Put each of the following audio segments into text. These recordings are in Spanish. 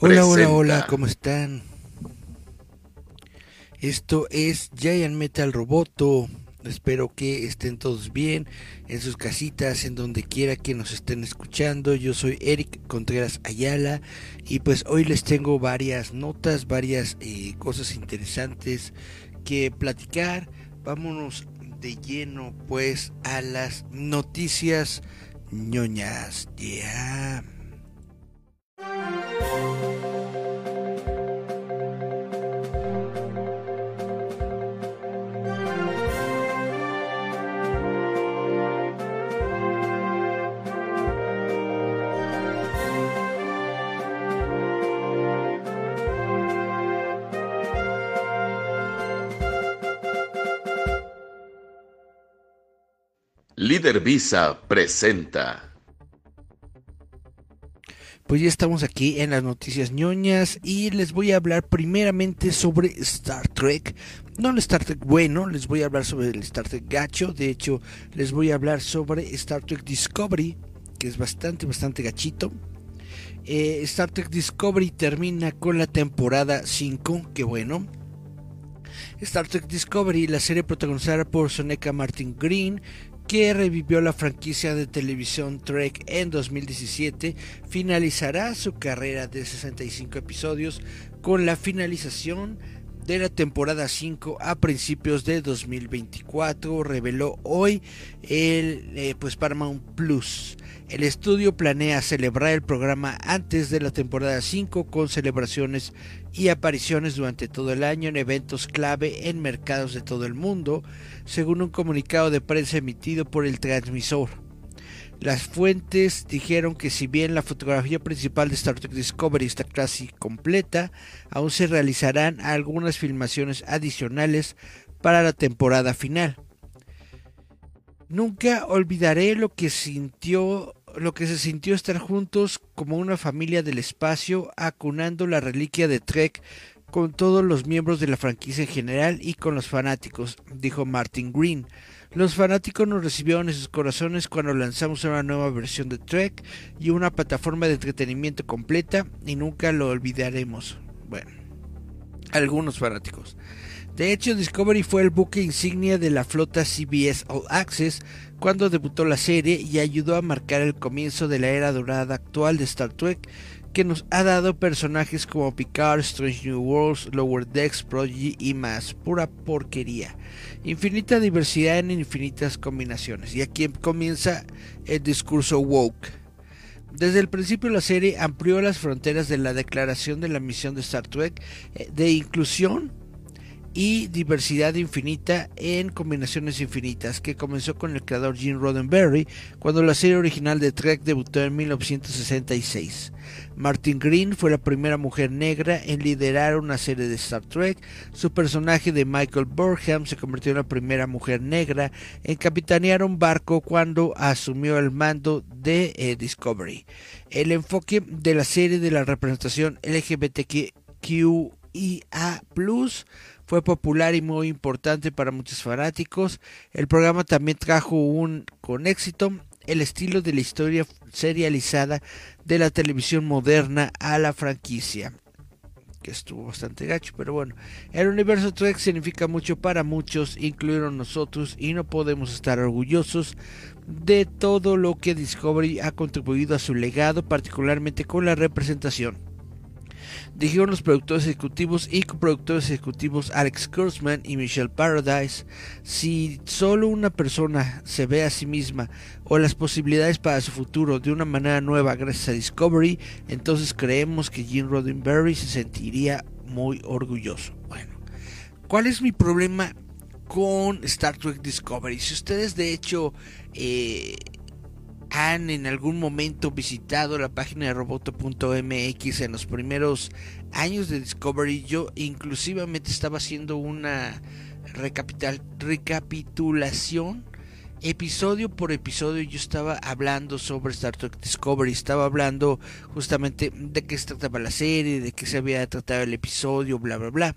Hola, hola, hola, ¿cómo están? Esto es Giant Metal Roboto. Espero que estén todos bien en sus casitas, en donde quiera que nos estén escuchando. Yo soy Eric Contreras Ayala y pues hoy les tengo varias notas, varias eh, cosas interesantes que platicar. Vámonos de lleno pues a las noticias ñoñas. Ya. Líder Visa presenta. Pues ya estamos aquí en las noticias ñoñas y les voy a hablar primeramente sobre Star Trek. No el Star Trek bueno, les voy a hablar sobre el Star Trek gacho. De hecho, les voy a hablar sobre Star Trek Discovery, que es bastante, bastante gachito. Eh, Star Trek Discovery termina con la temporada 5, que bueno. Star Trek Discovery, la serie protagonizada por Soneca Martin Green, que revivió la franquicia de televisión Trek en 2017, finalizará su carrera de 65 episodios con la finalización de la temporada 5 a principios de 2024, reveló hoy el eh, pues Paramount Plus. El estudio planea celebrar el programa antes de la temporada 5 con celebraciones y apariciones durante todo el año en eventos clave en mercados de todo el mundo, según un comunicado de prensa emitido por el transmisor. Las fuentes dijeron que si bien la fotografía principal de Star Trek Discovery está casi completa, aún se realizarán algunas filmaciones adicionales para la temporada final. Nunca olvidaré lo que sintió lo que se sintió estar juntos como una familia del espacio acunando la reliquia de Trek con todos los miembros de la franquicia en general y con los fanáticos, dijo Martin Green. Los fanáticos nos recibieron en sus corazones cuando lanzamos una nueva versión de Trek y una plataforma de entretenimiento completa y nunca lo olvidaremos. Bueno, algunos fanáticos. De hecho, Discovery fue el buque insignia de la flota CBS All Access cuando debutó la serie y ayudó a marcar el comienzo de la era dorada actual de Star Trek, que nos ha dado personajes como Picard, Strange New Worlds, Lower Decks, Prodigy y más. Pura porquería. Infinita diversidad en infinitas combinaciones. Y aquí comienza el discurso woke. Desde el principio la serie amplió las fronteras de la declaración de la misión de Star Trek de inclusión y diversidad infinita en combinaciones infinitas, que comenzó con el creador Gene Roddenberry cuando la serie original de Trek debutó en 1966. Martin Green fue la primera mujer negra en liderar una serie de Star Trek. Su personaje de Michael Burham se convirtió en la primera mujer negra en capitanear un barco cuando asumió el mando de eh, Discovery. El enfoque de la serie de la representación LGBTQIA fue popular y muy importante para muchos fanáticos. El programa también trajo un con éxito el estilo de la historia serializada de la televisión moderna a la franquicia. Que estuvo bastante gacho, pero bueno. El universo Trek significa mucho para muchos, incluyeron nosotros, y no podemos estar orgullosos de todo lo que Discovery ha contribuido a su legado, particularmente con la representación dijeron los productores ejecutivos y coproductores ejecutivos Alex Kurtzman y Michelle Paradise. Si solo una persona se ve a sí misma o las posibilidades para su futuro de una manera nueva gracias a Discovery, entonces creemos que Gene Roddenberry se sentiría muy orgulloso. Bueno, ¿cuál es mi problema con Star Trek Discovery? Si ustedes de hecho eh, han en algún momento visitado la página de roboto.mx en los primeros años de Discovery, yo inclusivamente estaba haciendo una recapitulación episodio por episodio yo estaba hablando sobre Star Trek Discovery, estaba hablando justamente de qué se trataba la serie, de qué se había tratado el episodio, bla bla bla.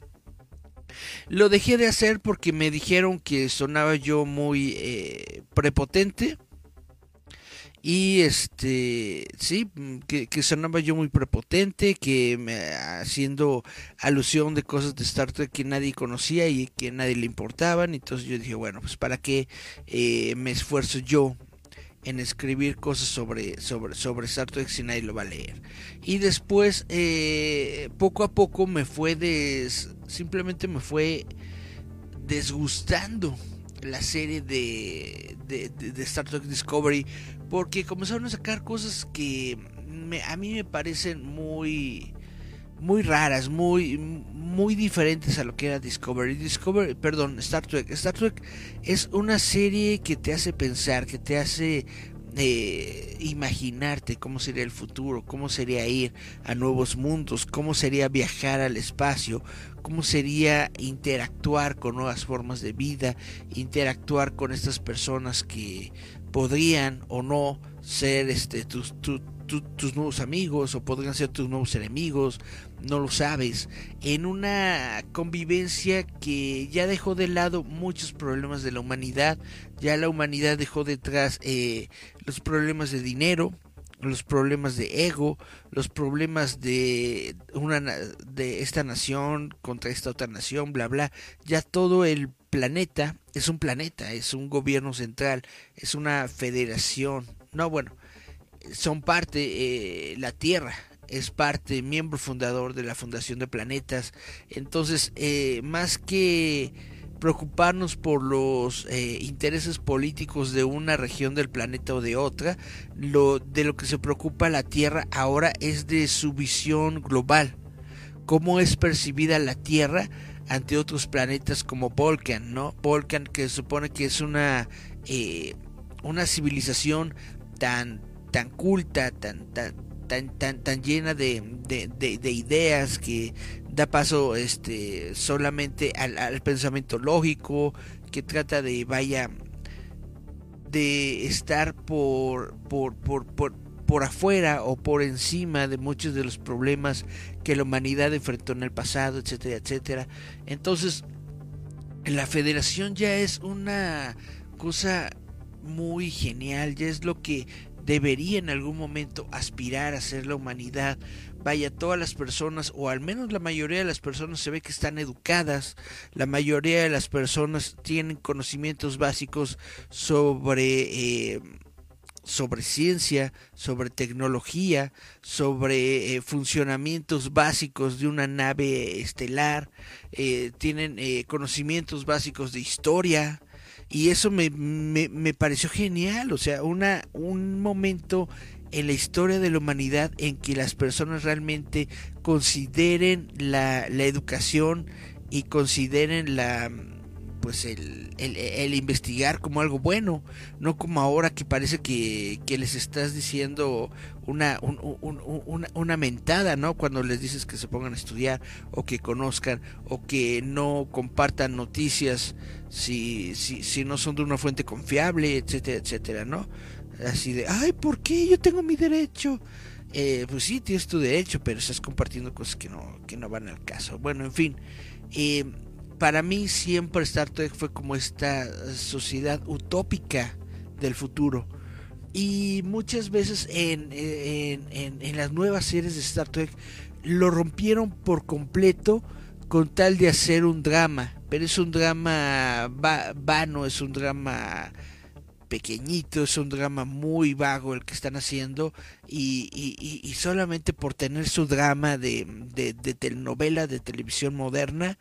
Lo dejé de hacer porque me dijeron que sonaba yo muy eh, prepotente y este, sí, que, sonaba yo muy prepotente, que me, haciendo alusión de cosas de Star Trek que nadie conocía y que a nadie le importaban. Entonces yo dije, bueno, pues para qué eh, me esfuerzo yo en escribir cosas sobre, sobre, sobre Star Trek si nadie lo va a leer. Y después, eh, poco a poco me fue des, simplemente me fue desgustando la serie de, de, de, Star Trek Discovery porque comenzaron a sacar cosas que me, a mí me parecen muy muy raras, muy muy diferentes a lo que era Discovery. Discovery, perdón, Star Trek. Star Trek es una serie que te hace pensar, que te hace eh, imaginarte cómo sería el futuro, cómo sería ir a nuevos mundos, cómo sería viajar al espacio, cómo sería interactuar con nuevas formas de vida, interactuar con estas personas que podrían o no ser este tus, tus nuevos amigos o podrían ser tus nuevos enemigos, no lo sabes, en una convivencia que ya dejó de lado muchos problemas de la humanidad, ya la humanidad dejó detrás eh, los problemas de dinero, los problemas de ego, los problemas de una de esta nación contra esta otra nación, bla bla, ya todo el planeta es un planeta, es un gobierno central, es una federación. No, bueno, son parte eh, la Tierra es parte miembro fundador de la Fundación de Planetas. Entonces, eh, más que preocuparnos por los eh, intereses políticos de una región del planeta o de otra, lo de lo que se preocupa la Tierra ahora es de su visión global, cómo es percibida la Tierra ante otros planetas como Volcan, ¿no? Volcan que se supone que es una eh, una civilización tan tan culta, tan tan tan, tan, llena de, de, ideas que da paso este solamente al, pensamiento lógico que trata de vaya de estar por por, por, por, por afuera o por encima de muchos de los problemas que la humanidad enfrentó en el pasado, etcétera, etcétera. Entonces, la federación ya es una cosa muy genial, ya es lo que debería en algún momento aspirar a ser la humanidad. Vaya, todas las personas, o al menos la mayoría de las personas se ve que están educadas, la mayoría de las personas tienen conocimientos básicos sobre... Eh, sobre ciencia, sobre tecnología, sobre eh, funcionamientos básicos de una nave estelar, eh, tienen conocimientos básicos de historia, y eso me, me, pareció genial, o sea, una, un momento en la historia de la humanidad en que las personas realmente consideren la, la educación y consideren la pues el, el, investigar como algo bueno, no como ahora que parece que, que les estás diciendo una, una, una, mentada, ¿no? Cuando les dices que se pongan a estudiar o que conozcan o que no compartan noticias si, si, si no son de una fuente confiable, etcétera, etcétera, ¿no? Así de, ay, ¿por qué? Yo tengo mi derecho. Eh, pues sí, tienes tu derecho, pero estás compartiendo cosas que no, que no van al caso. Bueno, en fin. Eh, para mí siempre Star Trek fue como esta sociedad utópica del futuro. Y muchas veces en, las nuevas series de Star Trek lo rompieron por completo con tal de hacer un drama. Pero es un drama vano, es un drama pequeñito, es un drama muy vago el que están haciendo y, y, solamente por tener su drama de, telenovela, de televisión moderna,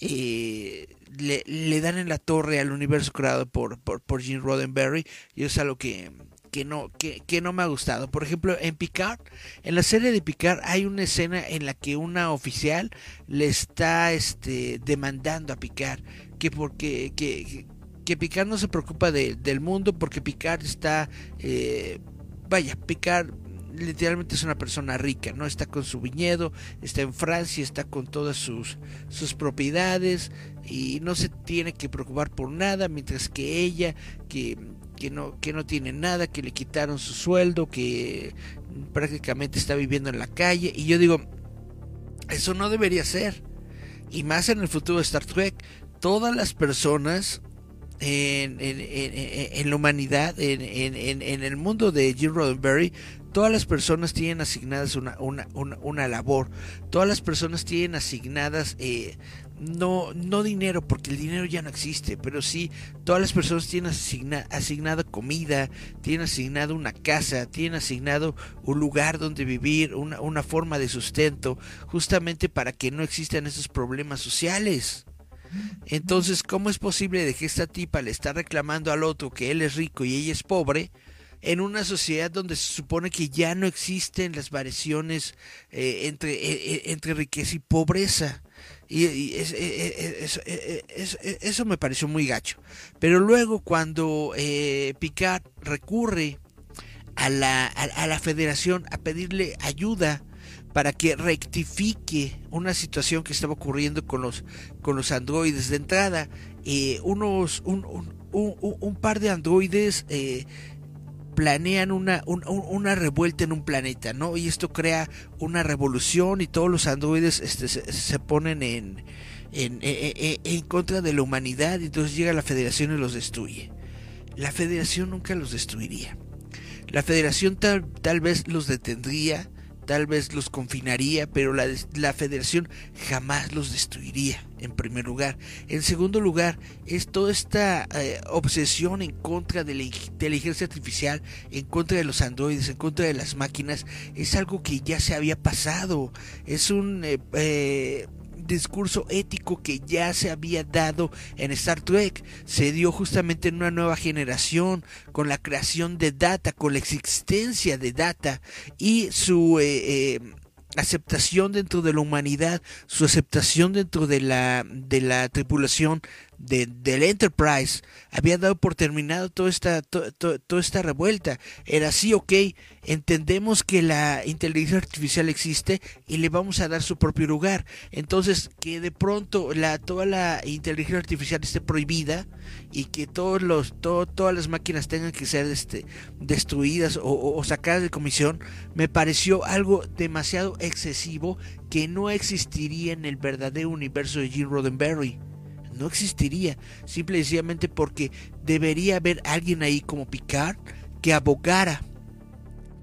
eh, le, dan en la torre al universo creado por, por, Gene Roddenberry y es algo que, que no, que, que no me ha gustado. Por ejemplo, en Picard, en la serie de Picard hay una escena en la que una oficial le está este, demandando a Picard que porque que, que Picard no se preocupa de, del mundo porque Picard está eh, vaya Picard literalmente es una persona rica, ¿no? Está con su viñedo, está en Francia, está con todas sus, sus propiedades y no se tiene que preocupar por nada, mientras que ella, que, que, no, que no tiene nada, que le quitaron su sueldo, que prácticamente está viviendo en la calle. Y yo digo, eso no debería ser. Y más en el futuro de Star Trek, todas las personas en, en, en, en la humanidad, en, el mundo de Jim Roddenberry, todas las personas tienen asignadas una, una, una, labor, todas las personas tienen asignadas eh, no, no dinero, porque el dinero ya no existe, pero sí, todas las personas tienen asigna, asignada comida, tienen asignado una casa, tienen asignado un lugar donde vivir, una, una forma de sustento, justamente para que no existan esos problemas sociales. Entonces, ¿cómo es posible de que esta tipa le está reclamando al otro que él es rico y ella es pobre? En una sociedad donde se supone que ya no existen las variaciones eh, entre, eh, eh, entre riqueza y pobreza. Y, eso me pareció muy gacho. Pero luego cuando Picard recurre a la, a, la federación a pedirle ayuda para que rectifique una situación que estaba ocurriendo con los, con los androides de entrada, unos, un, un, un, par de androides planean una, una revuelta en un planeta, ¿no? Y esto crea una revolución y todos los androides este, se, ponen en, en, en, en, contra de la humanidad y entonces llega la federación y los destruye. La federación nunca los destruiría. La federación tal, tal vez los detendría, tal vez los confinaría, pero la, la, federación jamás los destruiría, en primer lugar. En segundo lugar, es toda esta eh, obsesión en contra de la inteligencia artificial, en contra de los androides, en contra de las máquinas, es algo que ya se había pasado. Es un... Eh, eh, discurso ético que ya se había dado en Star Trek. Se dio justamente en una nueva generación con la creación de Data, con la existencia de Data y su... Eh, eh, aceptación dentro de la humanidad, su aceptación dentro de la, de la tripulación de, del Enterprise había dado por terminado toda esta, toda esta revuelta. Era así, ok, entendemos que la inteligencia artificial existe y le vamos a dar su propio lugar. Entonces, que de pronto la, toda la inteligencia artificial esté prohibida y que todos los, todas las máquinas tengan que ser este, destruidas o, o sacadas de comisión, me pareció algo demasiado excesivo que no existiría en el verdadero universo de Gene Roddenberry no existiría, simple y sencillamente porque debería haber alguien ahí como Picard que abogara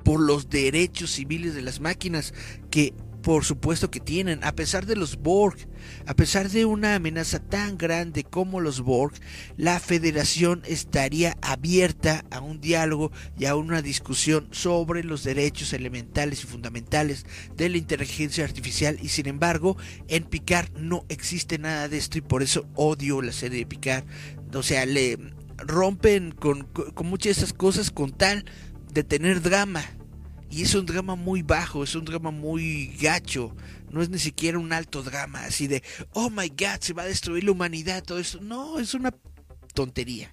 por los derechos civiles de las máquinas que por supuesto que tienen, a pesar de los Borg, a pesar de una amenaza tan grande como los Borg, la Federación estaría abierta a un diálogo y a una discusión sobre los derechos elementales y fundamentales de la inteligencia artificial y sin embargo en Picard no existe nada de esto y por eso odio la serie de Picard. O sea, le rompen con, con muchas de esas cosas con tal de tener drama y es un drama muy bajo, es un drama muy gacho. No es ni siquiera un alto drama, así de, oh my god, se va a destruir la humanidad, todo eso. No, es una tontería.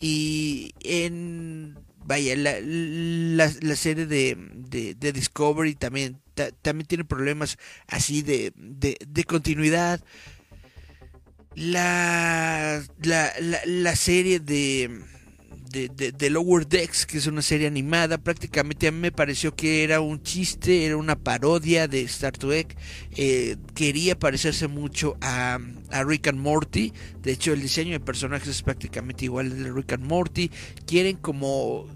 Y en, vaya, la, la, serie de, de, Discovery también, también tiene problemas así de, de, continuidad. La, la, la serie de de, Lower Decks, que es una serie animada, prácticamente a mí me pareció que era un chiste, era una parodia de Star Trek, eh, quería parecerse mucho a, a, Rick and Morty, de hecho el diseño de personajes es prácticamente igual al de Rick and Morty, quieren como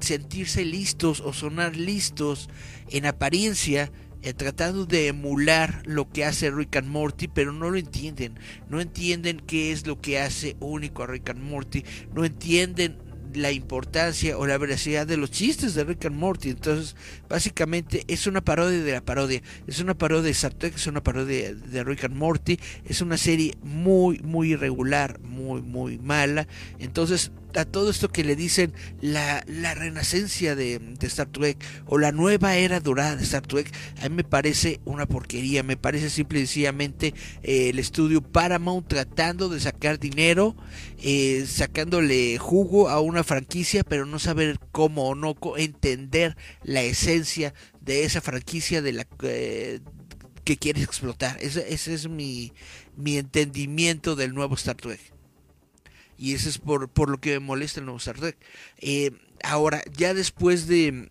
sentirse listos o sonar listos en apariencia, eh, tratando de emular lo que hace Rick and Morty, pero no lo entienden. No entienden qué es lo que hace único a Rick and Morty. No entienden la importancia o la veracidad de los chistes de Rick and Morty. Entonces, básicamente es una parodia de la parodia. Es una parodia de Trek, es una parodia de Rick and Morty. Es una serie muy, muy irregular, muy, muy mala. Entonces, a todo esto que le dicen la, la renacencia de, Star Trek o la nueva era dorada de Star Trek, a mí me parece una porquería, me parece simple y sencillamente eh, el estudio Paramount tratando de sacar dinero, eh, sacándole jugo a una franquicia, pero no saber cómo o no entender la esencia de esa franquicia de la eh, que quieres explotar. Ese, ese es mi, mi entendimiento del nuevo Star Trek. Y eso es por, por lo que me molesta el nuevo Star Trek. Eh, ahora, ya después de,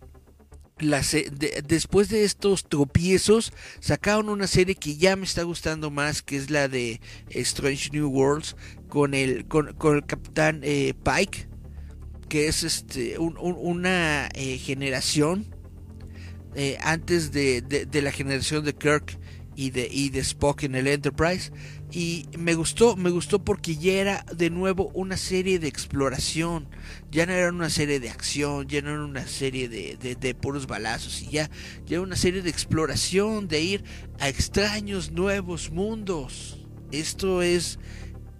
después de estos tropiezos, sacaron una serie que ya me está gustando más, que es la de Strange New Worlds, con el, con, con el capitán eh, Pike, que es este un, un, una eh, generación antes de, de, la generación de Kirk y de, y de Spock en el Enterprise y me gustó, me gustó porque ya era de nuevo una serie de exploración, ya no era una serie de acción, ya no era una serie de, de, puros balazos, y ya, ya era una serie de exploración, de ir a extraños nuevos mundos. Esto es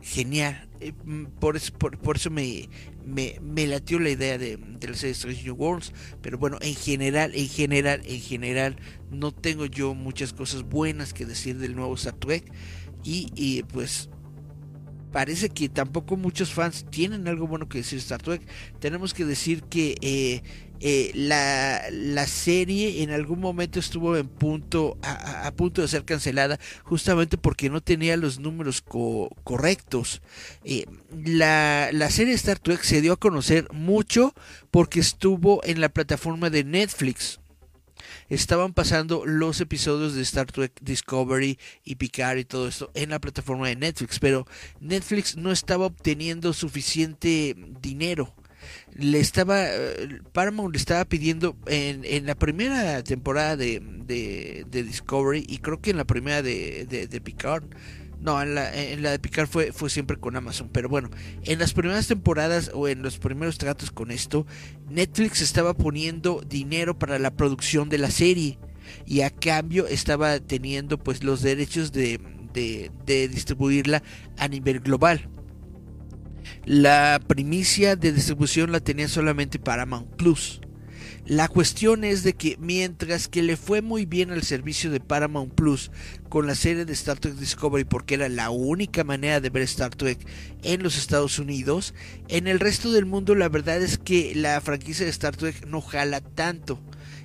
genial. Eh, por eso, por, por eso me, me, me, latió la idea de, de la serie Strange New Worlds. Pero bueno, en general, en general, en general, no tengo yo muchas cosas buenas que decir del nuevo Star Trek. Y, y, pues parece que tampoco muchos fans tienen algo bueno que decir Star Trek. Tenemos que decir que eh, eh, la, la, serie en algún momento estuvo en punto a, punto de ser cancelada justamente porque no tenía los números co correctos. Eh, la, la serie Star Trek se dio a conocer mucho porque estuvo en la plataforma de Netflix estaban pasando los episodios de Star Trek Discovery y Picard y todo esto en la plataforma de Netflix, pero Netflix no estaba obteniendo suficiente dinero. Le estaba Paramount le estaba pidiendo en, en la primera temporada de, de, Discovery y creo que en la primera de, de, Picard no, en la, en la de Picard fue, fue siempre con Amazon. Pero bueno, en las primeras temporadas o en los primeros tratos con esto, Netflix estaba poniendo dinero para la producción de la serie. Y a cambio estaba teniendo pues los derechos de, de, de distribuirla a nivel global. La primicia de distribución la tenía solamente Paramount Plus. La cuestión es de que mientras que le fue muy bien al servicio de Paramount Plus con la serie de Star Trek Discovery porque era la única manera de ver Star Trek en los Estados Unidos, en el resto del mundo la verdad es que la franquicia de Star Trek no jala tanto.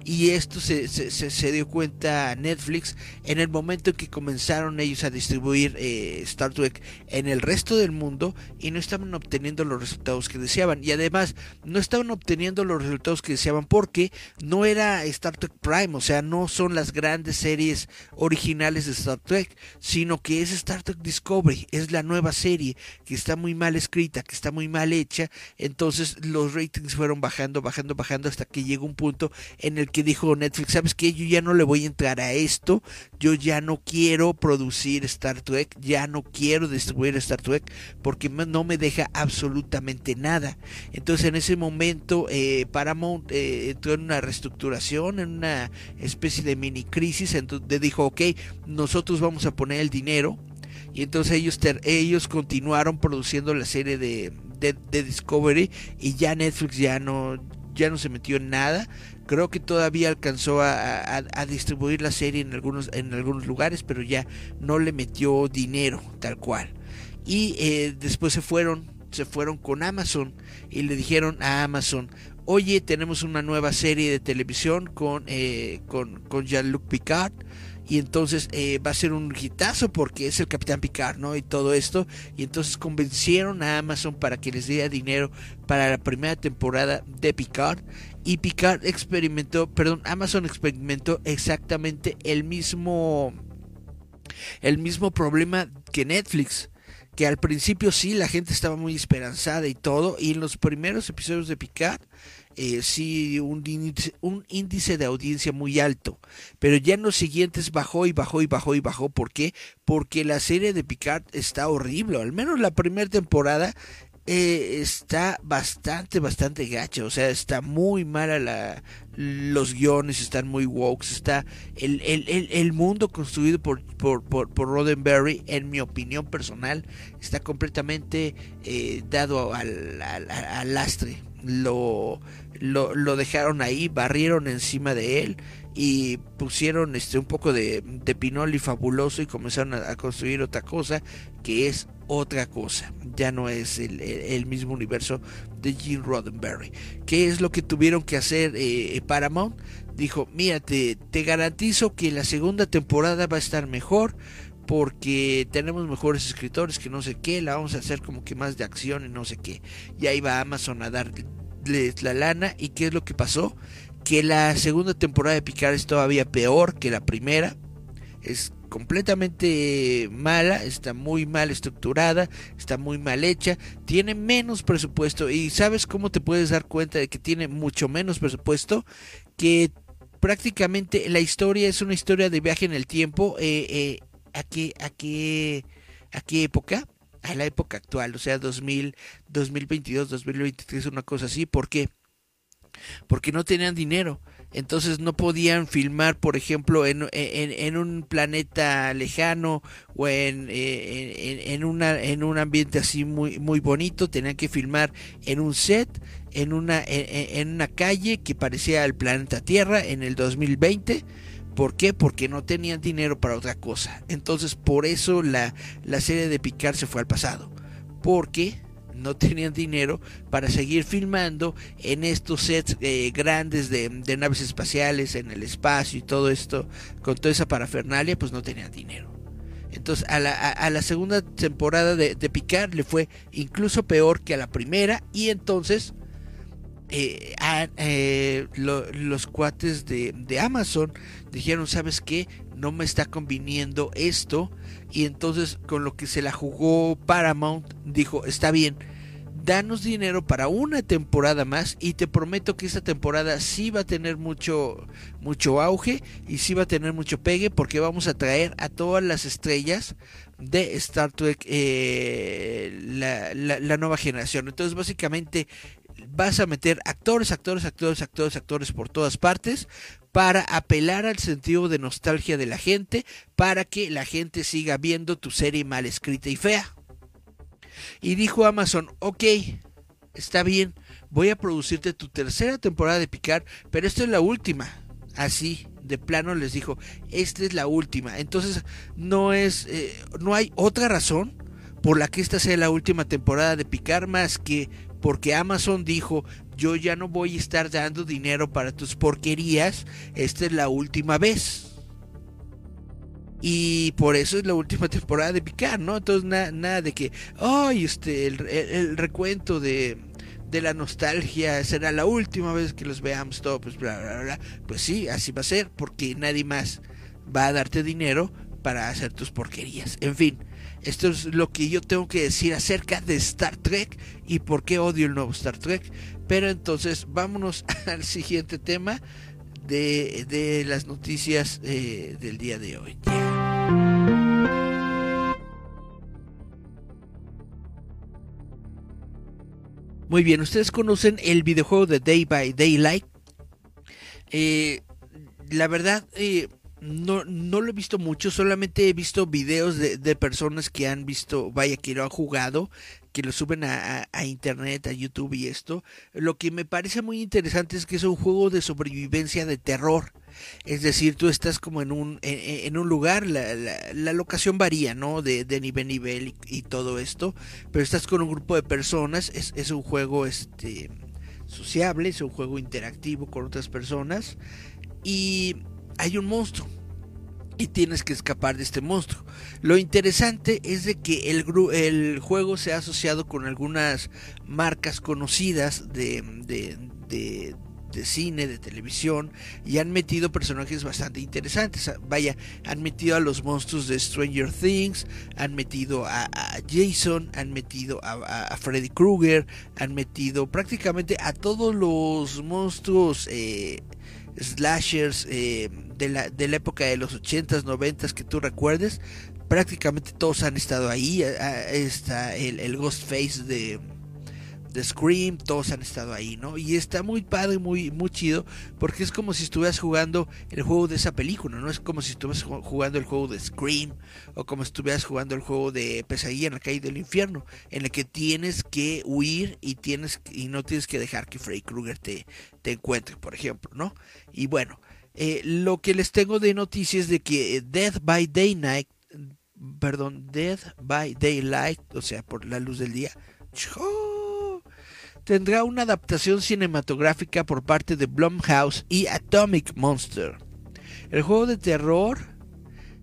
Y esto se, se, se, dio cuenta Netflix en el momento en que comenzaron ellos a distribuir eh, Star Trek en el resto del mundo y no estaban obteniendo los resultados que deseaban. Y además no estaban obteniendo los resultados que deseaban porque no era Star Trek Prime, o sea, no son las grandes series originales de Star Trek, sino que es Star Trek Discovery, es la nueva serie que está muy mal escrita, que está muy mal hecha. Entonces los ratings fueron bajando, bajando, bajando hasta que llegó un punto en el que dijo Netflix, ¿sabes qué? Yo ya no le voy a entrar a esto, yo ya no quiero producir Star Trek, ya no quiero distribuir Star Trek porque no me deja absolutamente nada. Entonces en ese momento eh, Paramount eh, entró en una reestructuración, en una especie de mini crisis, entonces dijo, ok, nosotros vamos a poner el dinero. Y entonces ellos, ellos continuaron produciendo la serie de, de, de Discovery y ya Netflix ya no, ya no se metió en nada. Creo que todavía alcanzó a, distribuir la serie en algunos, en algunos lugares, pero ya no le metió dinero tal cual. Y eh, después se fueron, se fueron con Amazon y le dijeron a Amazon, oye, tenemos una nueva serie de televisión con, eh, con, con Jean-Luc Picard y entonces eh, va a ser un hitazo porque es el Capitán Picard, ¿no? Y todo esto. Y entonces convencieron a Amazon para que les diera dinero para la primera temporada de Picard. Y Picard experimentó, perdón, Amazon experimentó exactamente el mismo, el mismo problema que Netflix que al principio sí la gente estaba muy esperanzada y todo, y en los primeros episodios de Picard eh, sí un índice, un índice de audiencia muy alto, pero ya en los siguientes bajó y bajó y bajó y bajó, ¿por qué? Porque la serie de Picard está horrible, al menos la primera temporada eh, está bastante, bastante gacha. O sea, está muy mala la, los guiones, están muy woke. Está el, el, el, mundo construido por, por, por, por, Roddenberry, en mi opinión personal, está completamente eh, dado al, al, al lastre. Lo, lo, lo, dejaron ahí, barrieron encima de él y pusieron este un poco de, de pinol fabuloso y comenzaron a, construir otra cosa que es otra cosa, ya no es el, el, mismo universo de Gene Roddenberry. ¿Qué es lo que tuvieron que hacer eh, Paramount? Dijo, mira, te, garantizo que la segunda temporada va a estar mejor porque tenemos mejores escritores que no sé qué, la vamos a hacer como que más de acción y no sé qué. Y ahí va Amazon a darles la lana y ¿qué es lo que pasó? Que la segunda temporada de Picard es todavía peor que la primera. Es completamente mala, está muy mal estructurada, está muy mal hecha, tiene menos presupuesto y sabes cómo te puedes dar cuenta de que tiene mucho menos presupuesto que prácticamente la historia es una historia de viaje en el tiempo eh, eh, a qué a qué a qué época a la época actual o sea 2000 2022 2023 una cosa así ¿por qué? Porque no tenían dinero entonces no podían filmar, por ejemplo, en, en, un planeta lejano o en, en, en, una, en un ambiente así muy, muy bonito, tenían que filmar en un set, en una, en, una calle que parecía el planeta Tierra en el 2020. ¿Por qué? Porque no tenían dinero para otra cosa. Entonces por eso la, la serie de Picard se fue al pasado. Porque no tenían dinero para seguir filmando en estos sets eh, grandes de, de, naves espaciales, en el espacio y todo esto, con toda esa parafernalia, pues no tenían dinero. Entonces a la, a, la segunda temporada de, de, Picard le fue incluso peor que a la primera y entonces eh, eh, lo, los cuates de, de Amazon dijeron, ¿sabes qué? No me está conviniendo esto y entonces con lo que se la jugó Paramount dijo, está bien, danos dinero para una temporada más y te prometo que esta temporada sí va a tener mucho mucho auge y sí va a tener mucho pegue porque vamos a traer a todas las estrellas de Star Trek eh, la, la, la, nueva generación entonces básicamente vas a meter actores actores actores actores actores por todas partes para apelar al sentido de nostalgia de la gente para que la gente siga viendo tu serie mal escrita y fea y dijo Amazon, ok, está bien, voy a producirte tu tercera temporada de Picard, pero esta es la última. Así, de plano les dijo, esta es la última. Entonces, no es, eh, no hay otra razón por la que esta sea la última temporada de Picard más que porque Amazon dijo, yo ya no voy a estar dando dinero para tus porquerías, esta es la última vez. Y por eso es la última temporada de Picard, ¿no? Entonces nada, de que, ay, este, el, el, el, recuento de, de la nostalgia será la última vez que los veamos todo, pues bla, bla, bla. Pues sí, así va a ser, porque nadie más va a darte dinero para hacer tus porquerías. En fin, esto es lo que yo tengo que decir acerca de Star Trek y por qué odio el nuevo Star Trek. Pero entonces vámonos al siguiente tema de, de las noticias eh, del día de hoy. Muy bien, ustedes conocen el videojuego de Day by Daylight. Eh, la verdad, eh, no, no lo he visto mucho, solamente he visto videos de, de, personas que han visto, vaya, que lo han jugado, que lo suben a, a, a, internet, a YouTube y esto. Lo que me parece muy interesante es que es un juego de sobrevivencia de terror. Es decir, tú estás como en un, en, un lugar, la, la, locación varía, ¿no? De, de nivel nivel y, y, todo esto, pero estás con un grupo de personas, es, es un juego este sociable, es un juego interactivo con otras personas y hay un monstruo y tienes que escapar de este monstruo. Lo interesante es de que el, juego se ha asociado con algunas marcas conocidas de, cine, de televisión, y han metido personajes bastante interesantes. Vaya, han metido a los monstruos de Stranger Things, han metido a, Jason, han metido a Freddy Krueger, han metido prácticamente a todos los monstruos. Eh, slashers eh, de, la, de la época de los 80s, 90s que tú recuerdes, prácticamente todos han estado ahí. Está el, el Ghostface de, de Scream, todos han estado ahí, ¿no? Y está muy padre, muy, muy chido, porque es como si estuvieras jugando el juego de esa película, ¿no? Es como si estuvieras jugando el juego de Scream, o como si estuvieras jugando el juego de Pesadilla en la calle del infierno, en el que tienes que huir y, tienes, y no tienes que dejar que Freddy Krueger te, te encuentre, por ejemplo, ¿no? Y bueno, eh, lo que les tengo de noticias de que Death by Daylight, perdón, Death by Daylight, o sea, por la luz del día, tendrá una adaptación cinematográfica por parte de Blumhouse y Atomic Monster. El juego de terror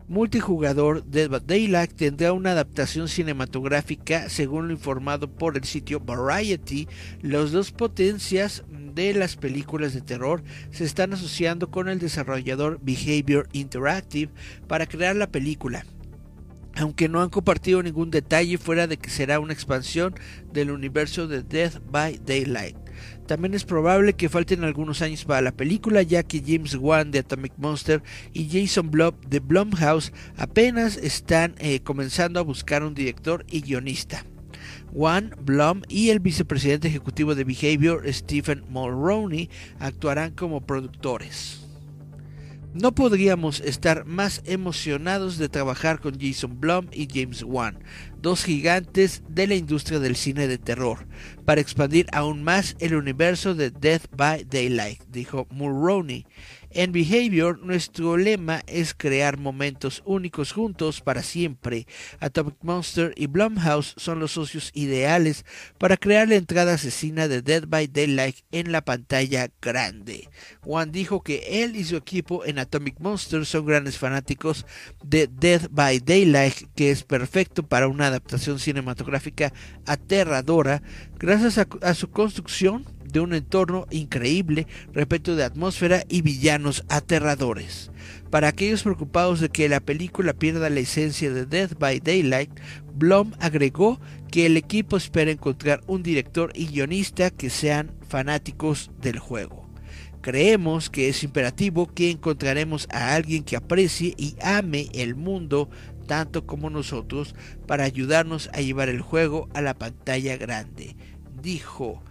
multijugador Dead by Daylight tendrá una adaptación cinematográfica según lo informado por el sitio Variety. Las dos potencias de las películas de terror se están asociando con el desarrollador Behavior Interactive para crear la película aunque no han compartido ningún detalle fuera de que será una expansión del universo de Death by Daylight. También es probable que falten algunos años para la película, ya que James Wan de Atomic Monster y Jason Blob de Blumhouse apenas están eh, comenzando a buscar un director y guionista. Wan, Blum y el vicepresidente ejecutivo de Behavior, Stephen Mulroney, actuarán como productores. No podríamos estar más emocionados de trabajar con Jason Blum y James Wan, dos gigantes de la industria del cine de terror, para expandir aún más el universo de Death by Daylight, dijo Mulroney en Behavior, nuestro lema es crear momentos únicos juntos para siempre. Atomic Monster y Blumhouse son los socios ideales para crear la entrada asesina de Dead by Daylight en la pantalla grande. Juan dijo que él y su equipo en Atomic Monster son grandes fanáticos de Dead by Daylight, que es perfecto para una adaptación cinematográfica aterradora gracias a su construcción de un entorno increíble, repleto de atmósfera y villanos aterradores. Para aquellos preocupados de que la película pierda la esencia de Death by Daylight, Blom agregó que el equipo espera encontrar un director y guionista que sean fanáticos del juego. Creemos que es imperativo que encontraremos a alguien que aprecie y ame el mundo tanto como nosotros para ayudarnos a llevar el juego a la pantalla grande, dijo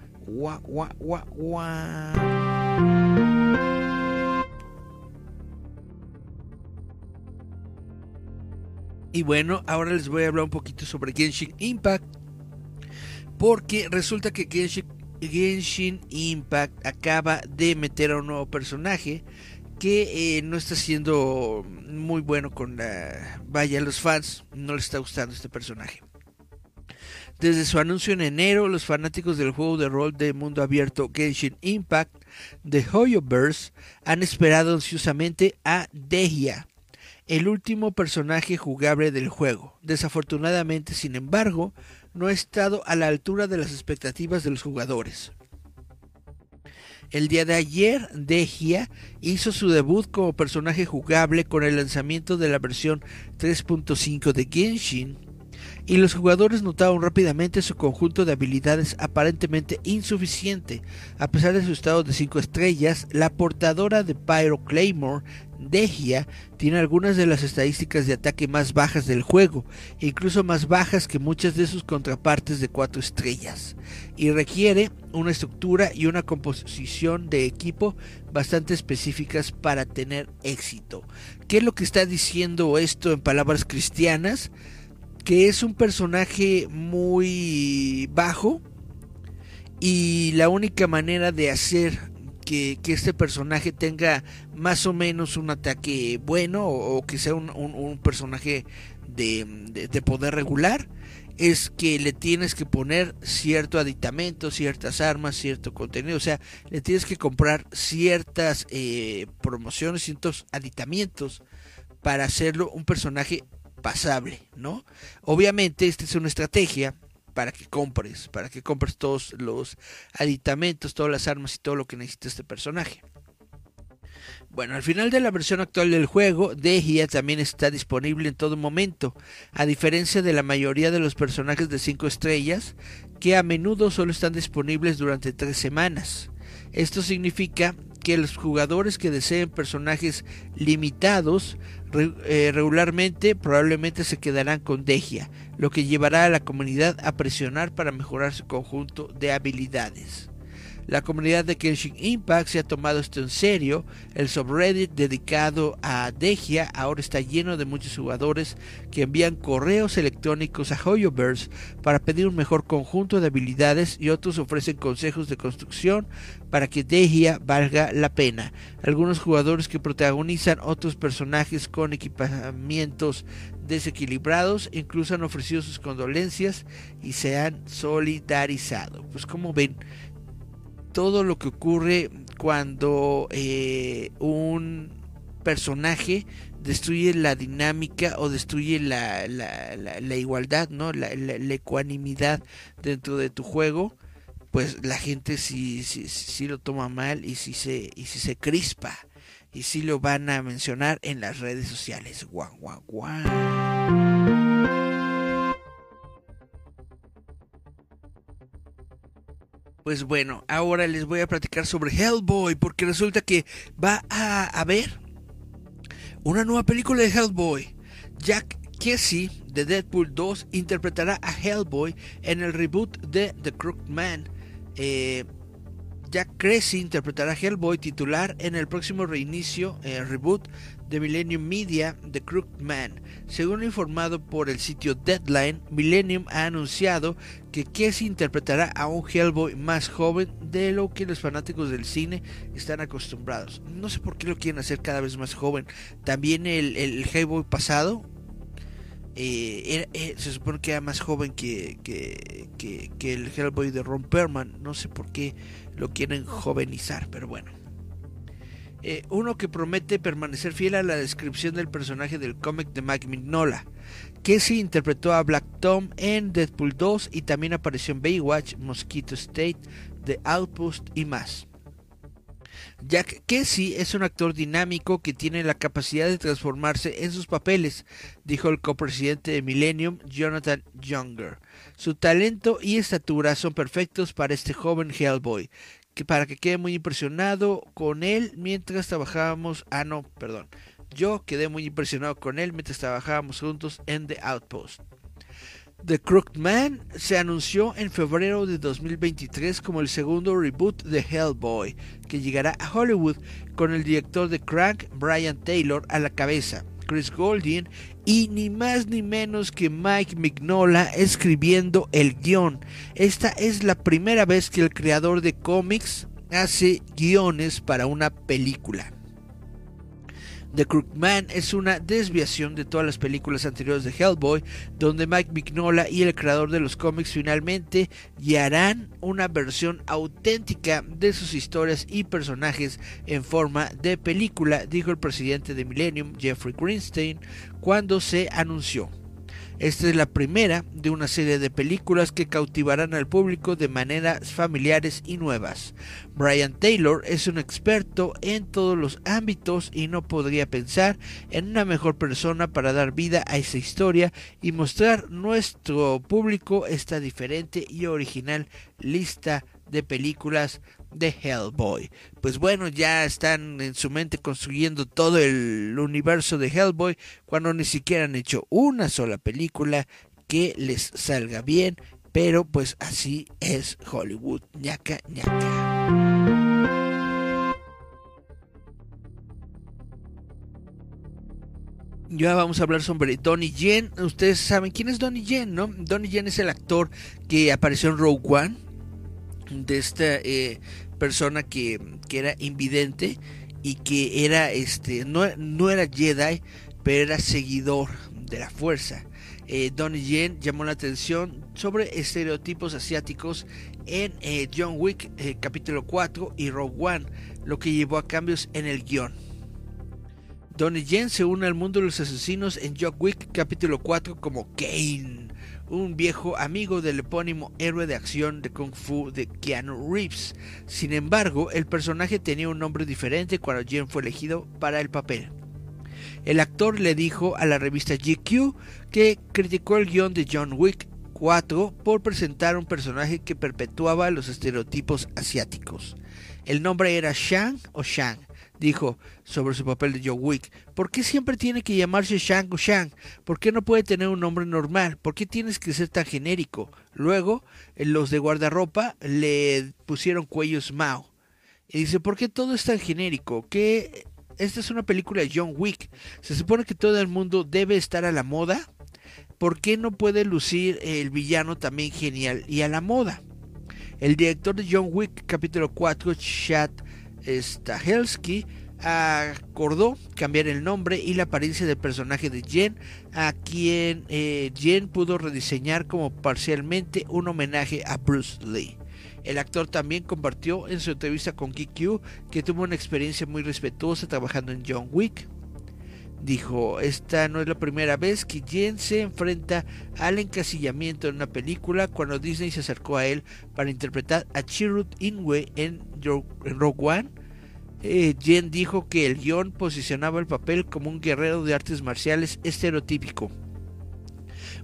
y bueno, ahora les voy a hablar un poquito sobre Genshin Impact. Porque resulta que Genshin, Impact acaba de meter a un nuevo personaje que eh, no está siendo muy bueno con la... Vaya, los fans no les está gustando este personaje. Desde su anuncio en enero, los fanáticos del juego de rol de mundo abierto Genshin Impact de Hoyoverse han esperado ansiosamente a Dehia, el último personaje jugable del juego. Desafortunadamente, sin embargo, no ha estado a la altura de las expectativas de los jugadores. El día de ayer, Dehia hizo su debut como personaje jugable con el lanzamiento de la versión 3.5 de Genshin y los jugadores notaron rápidamente su conjunto de habilidades aparentemente insuficiente. A pesar de su estado de 5 estrellas, la portadora de Pyro Claymore, Dehia, tiene algunas de las estadísticas de ataque más bajas del juego, incluso más bajas que muchas de sus contrapartes de 4 estrellas, y requiere una estructura y una composición de equipo bastante específicas para tener éxito. ¿Qué es lo que está diciendo esto en palabras cristianas? Que es un personaje muy bajo y la única manera de hacer que, este personaje tenga más o menos un ataque bueno o, que sea un, personaje de, de, poder regular es que le tienes que poner cierto aditamento, ciertas armas, cierto contenido, o sea, le tienes que comprar ciertas eh, promociones, ciertos aditamentos para hacerlo un personaje pasable, ¿no? Obviamente esta es una estrategia para que compres, para que compres todos los aditamentos, todas las armas y todo lo que necesita este personaje. Bueno, al final de la versión actual del juego, Dehia también está disponible en todo momento, a diferencia de la mayoría de los personajes de 5 estrellas, que a menudo solo están disponibles durante 3 semanas. Esto significa que los jugadores que deseen personajes limitados eh, regularmente probablemente se quedarán con Degia, lo que llevará a la comunidad a presionar para mejorar su conjunto de habilidades. La comunidad de Genshin Impact se ha tomado esto en serio. El subreddit dedicado a Degia ahora está lleno de muchos jugadores que envían correos electrónicos a Hoyoverse para pedir un mejor conjunto de habilidades y otros ofrecen consejos de construcción para que Degia valga la pena. Algunos jugadores que protagonizan otros personajes con equipamientos desequilibrados incluso han ofrecido sus condolencias y se han solidarizado. Pues como ven, todo lo que ocurre cuando eh, un personaje destruye la dinámica o destruye la, la, igualdad, ¿no? La, ecuanimidad dentro de tu juego, pues la gente sí, sí, sí, lo toma mal y sí se, y si se crispa y sí lo van a mencionar en las redes sociales. Guau, guau, guau. Pues bueno, ahora les voy a platicar sobre Hellboy, porque resulta que va a haber una nueva película de Hellboy. Jack Kesey de Deadpool 2 interpretará a Hellboy en el reboot de The Crooked Man. Eh, Jack Cressy interpretará a Hellboy titular en el próximo reinicio, eh, reboot de Millennium Media, The Crooked Man. Según informado por el sitio Deadline, Millennium ha anunciado que Casey interpretará a un Hellboy más joven de lo que los fanáticos del cine están acostumbrados. No sé por qué lo quieren hacer cada vez más joven. También el, Hellboy pasado eh, eh, se supone que era más joven que, que el Hellboy de Ron Perlman. No sé por qué lo quieren jovenizar, pero bueno. Eh, uno que promete permanecer fiel a la descripción del personaje del cómic de Mike Mignola. Casey interpretó a Black Tom en Deadpool 2 y también apareció en Baywatch, Mosquito State, The Outpost y más. Jack Casey es un actor dinámico que tiene la capacidad de transformarse en sus papeles, dijo el copresidente de Millennium, Jonathan Younger. Su talento y estatura son perfectos para este joven Hellboy, que para que quede muy impresionado con él mientras trabajábamos. Ah, no, perdón. Yo quedé muy impresionado con él mientras trabajábamos juntos en The Outpost. The Crooked Man se anunció en febrero de 2023 como el segundo reboot de Hellboy, que llegará a Hollywood con el director de Crank, Brian Taylor, a la cabeza. Chris Goldien y ni más ni menos que Mike Mignola escribiendo el guion. Esta es la primera vez que el creador de cómics hace guiones para una película. The Crookman es una desviación de todas las películas anteriores de Hellboy, donde Mike Mignola y el creador de los cómics finalmente guiarán una versión auténtica de sus historias y personajes en forma de película, dijo el presidente de Millennium, Jeffrey Greenstein, cuando se anunció. Esta es la primera de una serie de películas que cautivarán al público de maneras familiares y nuevas. Brian Taylor es un experto en todos los ámbitos y no podría pensar en una mejor persona para dar vida a esa historia y mostrar nuestro público esta diferente y original lista de películas de Hellboy. Pues bueno, ya están en su mente construyendo todo el universo de Hellboy cuando ni siquiera han hecho una sola película que les salga bien, pero pues así es Hollywood, ñaca ñaca. Ya vamos a hablar sobre Donnie Yen. Ustedes saben quién es Donnie Yen, ¿no? Donnie Yen es el actor que apareció en Rogue One de esta eh, persona que, era invidente y que era este no, no, era Jedi pero era seguidor de la fuerza. Eh, Donnie Yen llamó la atención sobre estereotipos asiáticos en eh, John Wick eh, capítulo 4 y Rogue One lo que llevó a cambios en el guion Donnie Yen se une al mundo de los asesinos en John Wick capítulo 4 como Kane un viejo amigo del epónimo héroe de acción de Kung Fu de Keanu Reeves. Sin embargo, el personaje tenía un nombre diferente cuando Jen fue elegido para el papel. El actor le dijo a la revista GQ que criticó el guion de John Wick 4 por presentar un personaje que perpetuaba los estereotipos asiáticos. el nombre era Shang o Shang. Dijo sobre su papel de John Wick. ¿Por qué siempre tiene que llamarse Shang o Shang? ¿Por qué no puede tener un nombre normal? ¿Por qué tienes que ser tan genérico? Luego, los de guardarropa le pusieron cuellos Mao. Y dice, ¿por qué todo es tan genérico? ¿Qué esta es una película de John Wick. Se supone que todo el mundo debe estar a la moda. ¿Por qué no puede lucir el villano también genial y a la moda? El director de John Wick, capítulo 4, Chad Stahelski, acordó cambiar el nombre y la apariencia del personaje de Jen, a quien eh, Jen pudo rediseñar como parcialmente un homenaje a Bruce Lee. El actor también compartió en su entrevista con GQ que tuvo una experiencia muy respetuosa trabajando en John Wick. Dijo, esta no es la primera vez que Jen se enfrenta al encasillamiento en una película cuando Disney se acercó a él para interpretar a Chirrut Inwe en Rogue One. Eh, Jen dijo que el guion posicionaba el papel como un guerrero de artes marciales estereotípico.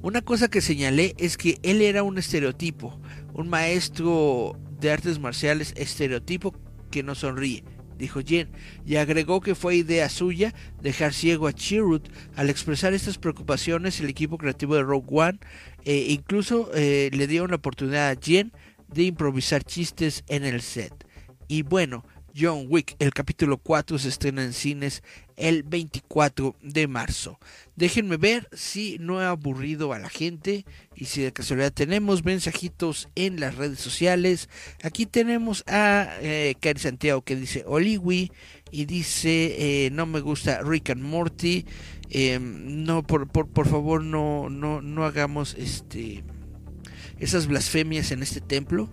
Una cosa que señalé es que él era un estereotipo, un maestro de artes marciales estereotipo que no sonríe, dijo Jen, y agregó que fue idea suya dejar ciego a Chirrut al expresar estas preocupaciones el equipo creativo de Rogue One e incluso eh, le dio una oportunidad a Jen de improvisar chistes en el set. Y bueno, John Wick, el capítulo 4 se estrena en cines el 24 de marzo. Déjenme ver si no he aburrido a la gente y si de casualidad tenemos mensajitos en las redes sociales. Aquí tenemos a eh, Santiago que dice Oliwi y dice eh, no me gusta Rick and Morty. Em, no, por, por, por, favor no, no, no hagamos este esas blasfemias en este templo.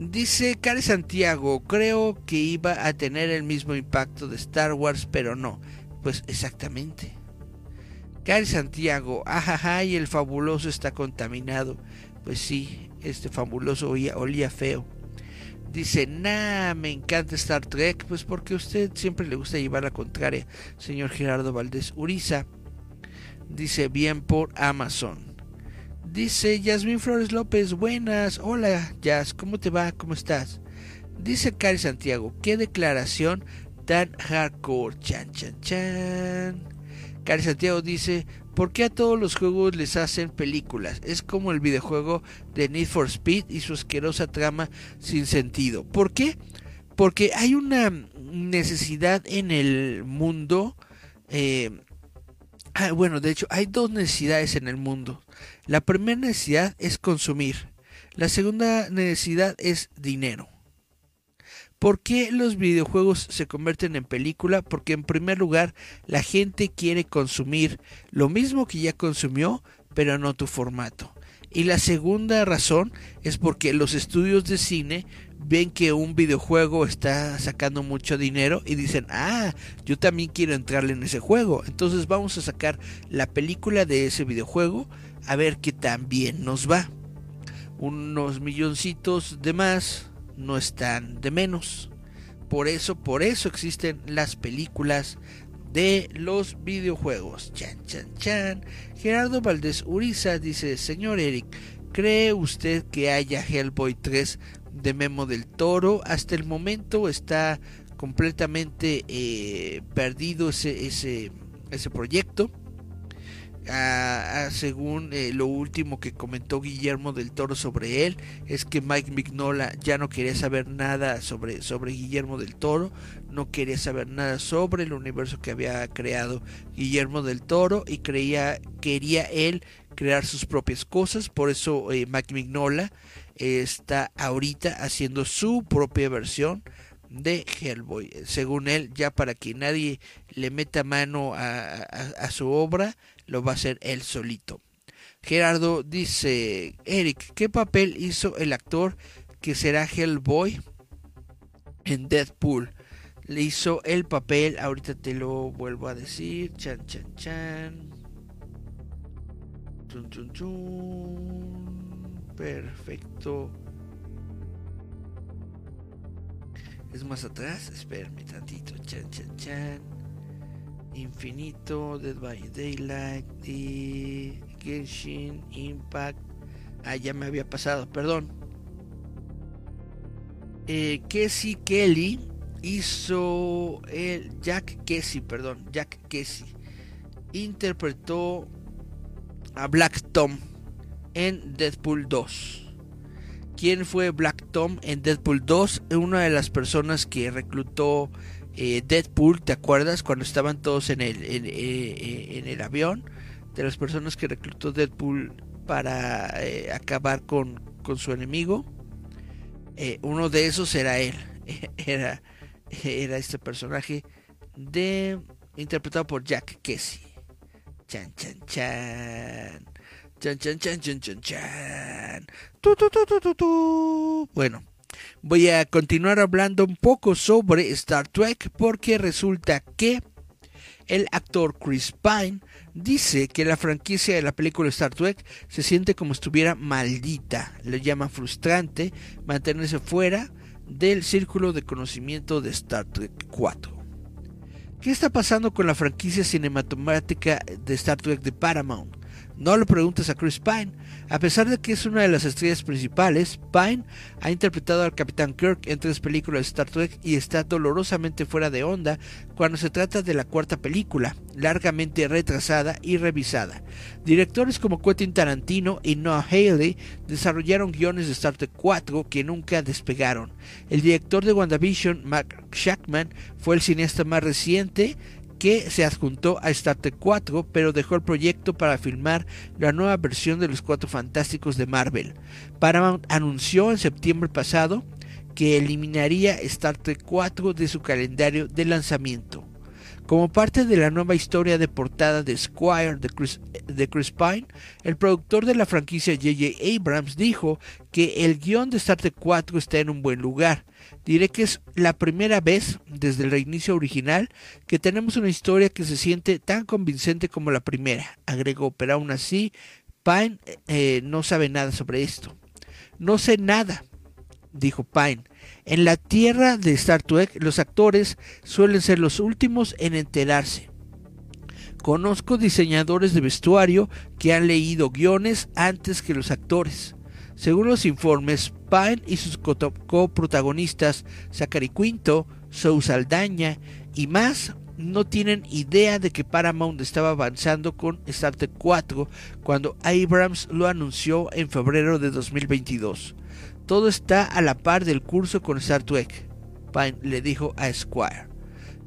Dice Cari Santiago, creo que iba a tener el mismo impacto de Star Wars, pero no. Pues exactamente. Cari Santiago, ajaja, y el fabuloso está contaminado. Pues sí, este fabuloso olía, olía feo. Dice, nah, me encanta Star Trek, pues porque a usted siempre le gusta llevar la contraria, señor Gerardo Valdés Uriza. Dice, bien por Amazon. Dice Yasmin Flores López, buenas, hola Yas, ¿cómo te va? ¿Cómo estás? Dice Cari Santiago, qué declaración tan hardcore, chan chan chan. Cari Santiago dice, ¿por qué a todos los juegos les hacen películas? Es como el videojuego de Need for Speed y su asquerosa trama sin sentido. ¿Por qué? Porque hay una necesidad en el mundo. Eh, ah, bueno, de hecho, hay dos necesidades en el mundo. La primera necesidad es consumir. La segunda necesidad es dinero. ¿Por qué los videojuegos se convierten en película? Porque en primer lugar la gente quiere consumir lo mismo que ya consumió, pero no tu formato. Y la segunda razón es porque los estudios de cine ven que un videojuego está sacando mucho dinero y dicen, ah, yo también quiero entrarle en ese juego. Entonces vamos a sacar la película de ese videojuego a ver qué tan bien nos va. Unos milloncitos de más no están de menos. Por eso, por eso existen las películas de los videojuegos. Chan, chan, chan. Gerardo Valdés Uriza dice, señor Eric, ¿cree usted que haya Hellboy 3 de Memo del Toro? Hasta el momento está completamente eh, perdido ese, ese, ese proyecto según eh, lo último que comentó Guillermo del Toro sobre él, es que Mike Mignola ya no quería saber nada sobre, sobre Guillermo del Toro, no quería saber nada sobre el universo que había creado Guillermo del Toro y creía, quería él crear sus propias cosas, por eso eh, Mike Mignola está ahorita haciendo su propia versión de Hellboy. Según él, ya para que nadie le meta mano a su obra, lo va a hacer él solito. Gerardo dice, Eric, ¿qué papel hizo el actor que será Hellboy en Deadpool? Le hizo el papel, ahorita te lo vuelvo a decir, chan chan chan. Chun, chun, chun. Perfecto. Es más atrás, espérame tantito, chan chan chan. Infinito, Dead by Daylight y Genshin Impact. Ah, ya me había pasado, perdón. eh, Casey Kelly hizo el Jack Casey, perdón, Jack Casey interpretó a Black Tom en Deadpool 2. ¿Quién fue Black Tom en Deadpool 2? Una de las personas que reclutó eh, Deadpool, ¿te acuerdas? Cuando estaban todos en el, en, eh, el avión. De las personas que reclutó Deadpool para acabar con, con, su enemigo. uno de esos era él. Era era este personaje de interpretado por Jack Casey. Chan chan chan. Chan chan chan chan chan chan. Tu, tu, tu, tu, Bueno, voy a continuar hablando un poco sobre Star Trek porque resulta que el actor Chris Pine dice que la franquicia de la película Star Trek se siente como estuviera maldita. Le llama frustrante mantenerse fuera del círculo de conocimiento de Star Trek 4. ¿Qué está pasando con la franquicia cinematográfica de Star Trek de Paramount? No lo preguntes a Chris Pine. A pesar de que es una de las estrellas principales, Pine ha interpretado al Capitán Kirk en tres películas de Star Trek y está dolorosamente fuera de onda cuando se trata de la cuarta película, largamente retrasada y revisada. Directores como Quentin Tarantino y Noah Haley desarrollaron guiones de Star Trek 4 que nunca despegaron. El director de WandaVision, Mark Shackman, fue el cineasta más reciente que se adjuntó a Star Trek 4, pero dejó el proyecto para filmar la nueva versión de los Cuatro Fantásticos de Marvel. Paramount anunció en septiembre pasado que eliminaría Star Trek 4 de su calendario de lanzamiento. Como parte de la nueva historia de portada de Squire de Chris, Pine, el productor de la franquicia J.J. Abrams dijo que el guion de Star Trek 4 está en un buen lugar. Diré que es la primera vez desde el reinicio original que tenemos una historia que se siente tan convincente como la primera, agregó, pero aún así Pine eh, no sabe nada sobre esto. No sé nada, dijo Pine. En la tierra de Star Trek, los actores suelen ser los últimos en enterarse. Conozco diseñadores de vestuario que han leído guiones antes que los actores. Según los informes, Pine y sus coprotagonistas, Zachary Quinto, Sou Saldaña y más, no tienen idea de que Paramount estaba avanzando con Star Trek 4 cuando Abrams lo anunció en febrero de 2022. Todo está a la par del curso con Star Trek, Pine le dijo a Squire.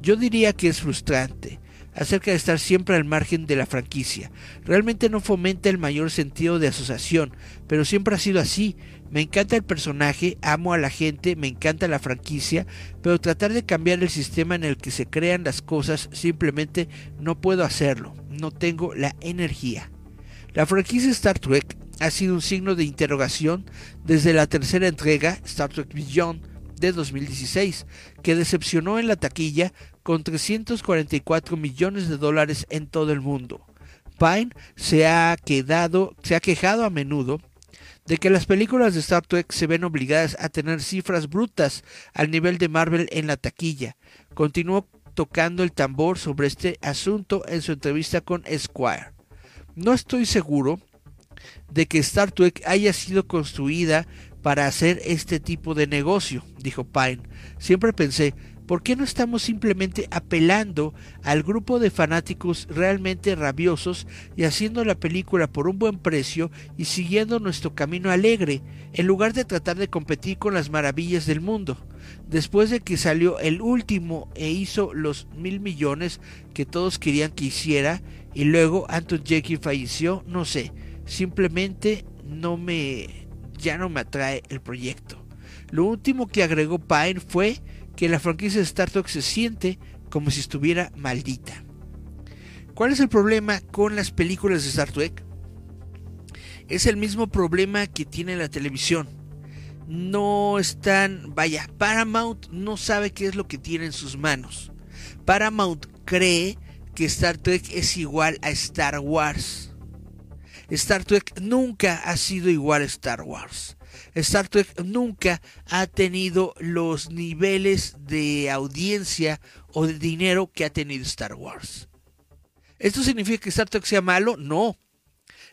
Yo diría que es frustrante acerca de estar siempre al margen de la franquicia. Realmente no fomenta el mayor sentido de asociación, pero siempre ha sido así. Me encanta el personaje, amo a la gente, me encanta la franquicia, pero tratar de cambiar el sistema en el que se crean las cosas simplemente no puedo hacerlo, no tengo la energía. La franquicia Star Trek ha sido un signo de interrogación desde la tercera entrega, Star Trek Beyond, de 2016, que decepcionó en la taquilla con 344 millones de dólares en todo el mundo. Pine se ha, quedado, se ha quejado a menudo de que las películas de Star Trek se ven obligadas a tener cifras brutas al nivel de Marvel en la taquilla. Continuó tocando el tambor sobre este asunto en su entrevista con Esquire. No estoy seguro de que Star Trek haya sido construida para hacer este tipo de negocio, dijo Pine. Siempre pensé, ¿por qué no estamos simplemente apelando al grupo de fanáticos realmente rabiosos y haciendo la película por un buen precio y siguiendo nuestro camino alegre, en lugar de tratar de competir con las maravillas del mundo? Después de que salió el último e hizo los mil millones que todos querían que hiciera, y luego Anton Jackie falleció, no sé, simplemente no me ya no me atrae el proyecto. Lo último que agregó Pine fue que la franquicia de Star Trek se siente como si estuviera maldita. ¿Cuál es el problema con las películas de Star Trek? Es el mismo problema que tiene la televisión. No están, vaya, Paramount no sabe qué es lo que tiene en sus manos. Paramount cree que Star Trek es igual a Star Wars. Star Trek nunca ha sido igual a Star Wars. Star Trek nunca ha tenido los niveles de audiencia o de dinero que ha tenido Star Wars. ¿Esto significa que Star Trek sea malo? No.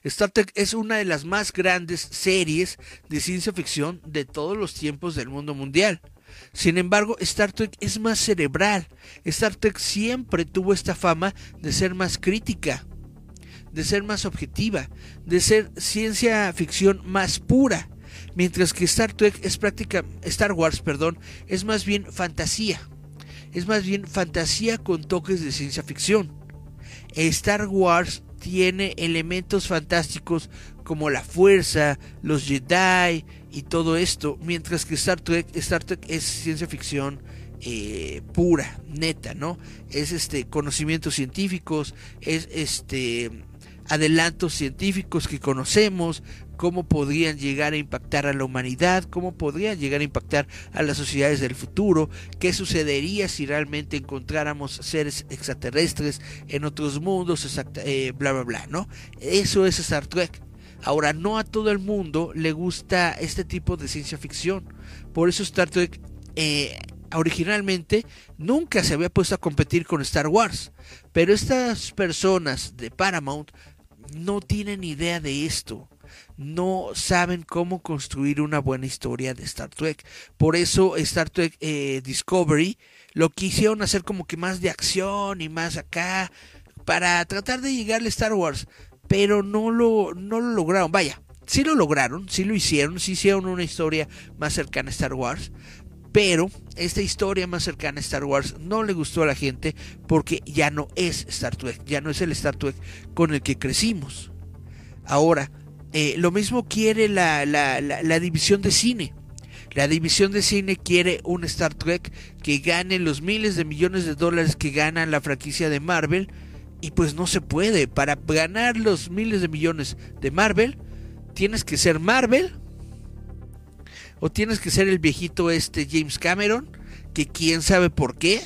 Star Trek es una de las más grandes series de ciencia ficción de todos los tiempos del mundo mundial. Sin embargo, Star Trek es más cerebral. Star Trek siempre tuvo esta fama de ser más crítica, de ser más objetiva, de ser ciencia ficción más pura, mientras que Star Trek es práctica Star Wars, perdón, es más bien fantasía. Es más bien fantasía con toques de ciencia ficción. Star Wars tiene elementos fantásticos como la fuerza, los Jedi y todo esto, mientras que Star Trek, Star Trek es ciencia ficción eh, pura, neta, ¿no? Es este conocimientos científicos, es este adelantos científicos que conocemos, cómo podrían llegar a impactar a la humanidad, cómo podrían llegar a impactar a las sociedades del futuro, qué sucedería si realmente encontráramos seres extraterrestres en otros mundos, eh, bla, bla, bla, ¿no? Eso es Star Trek. Ahora, no a todo el mundo le gusta este tipo de ciencia ficción. Por eso Star Trek eh, originalmente nunca se había puesto a competir con Star Wars. Pero estas personas de Paramount no tienen idea de esto. No saben cómo construir una buena historia de Star Trek. Por eso Star Trek eh, Discovery lo quisieron hacer como que más de acción y más acá. Para tratar de llegarle a Star Wars. Pero no lo, no lo lograron. Vaya, sí lo lograron, sí lo hicieron, sí hicieron una historia más cercana a Star Wars. Pero esta historia más cercana a Star Wars no le gustó a la gente porque ya no es Star Trek, ya no es el Star Trek con el que crecimos. Ahora, eh, lo mismo quiere la, la, la, división de cine. La división de cine quiere un Star Trek que gane los miles de millones de dólares que gana la franquicia de Marvel. Y pues no se puede. Para ganar los miles de millones de Marvel, tienes que ser Marvel o tienes que ser el viejito este James Cameron, que quién sabe por qué.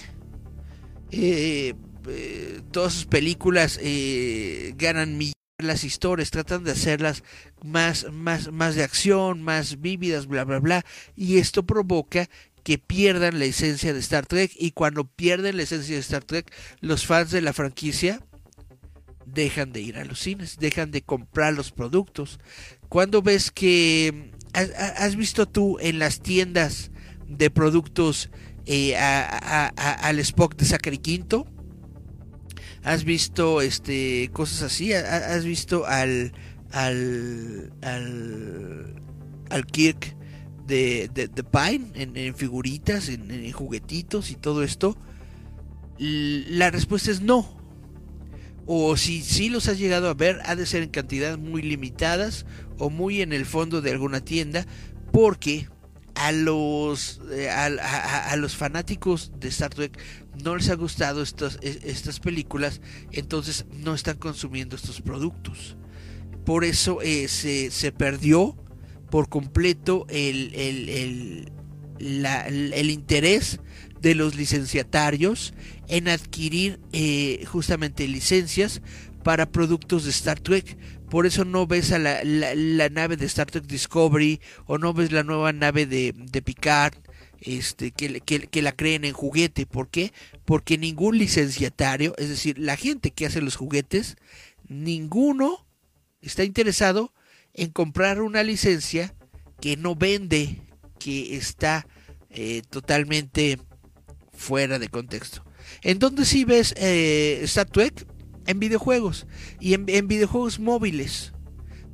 Eh, eh, todas sus películas eh, ganan millones las historias, tratan de hacerlas más, más, más de acción, más vívidas, bla, bla, bla, y esto provoca que pierdan la esencia de Star Trek y cuando pierden la esencia de Star Trek, los fans de la franquicia dejan de ir a los cines, dejan de comprar los productos. Cuando ves que ¿Has visto tú en las tiendas de productos eh, al Spock de Zachary Quinto? ¿Has visto este cosas así? ¿Has visto al al al, Kirk de, de, Pine en, figuritas, en, juguetitos y todo esto? La respuesta es no. O si sí los has llegado a ver, ha de ser en cantidades muy limitadas o muy en el fondo de alguna tienda, porque a los, eh, a, los fanáticos de Star Trek no les ha gustado estas, e, estas películas, entonces no están consumiendo estos productos. Por eso eh, se, se, perdió por completo el, el, el, interés de los licenciatarios en adquirir eh, justamente licencias para productos de Star Trek. Por eso no ves a la, la, nave de Star Trek Discovery o no ves la nueva nave de, de Picard este, que, que, que, la creen en juguete. ¿Por qué? Porque ningún licenciatario, es decir, la gente que hace los juguetes, ninguno está interesado en comprar una licencia que no vende, que está eh, totalmente fuera de contexto. ¿En dónde sí ves eh, Star Trek? en videojuegos y en, videojuegos móviles.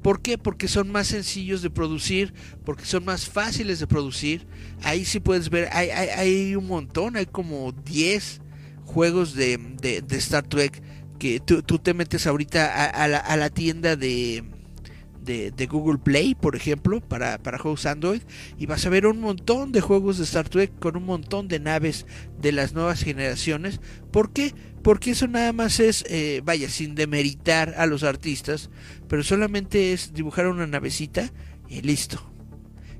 ¿Por qué? Porque son más sencillos de producir, porque son más fáciles de producir. Ahí sí puedes ver, hay, hay, un montón, hay como 10 juegos de, de, Star Trek que tú, te metes ahorita a, la, a la tienda de, de, Google Play, por ejemplo, para, para juegos Android, y vas a ver un montón de juegos de Star Trek con un montón de naves de las nuevas generaciones. ¿Por qué? Porque eso nada más es, eh, vaya, sin demeritar a los artistas, pero solamente es dibujar una navecita y listo.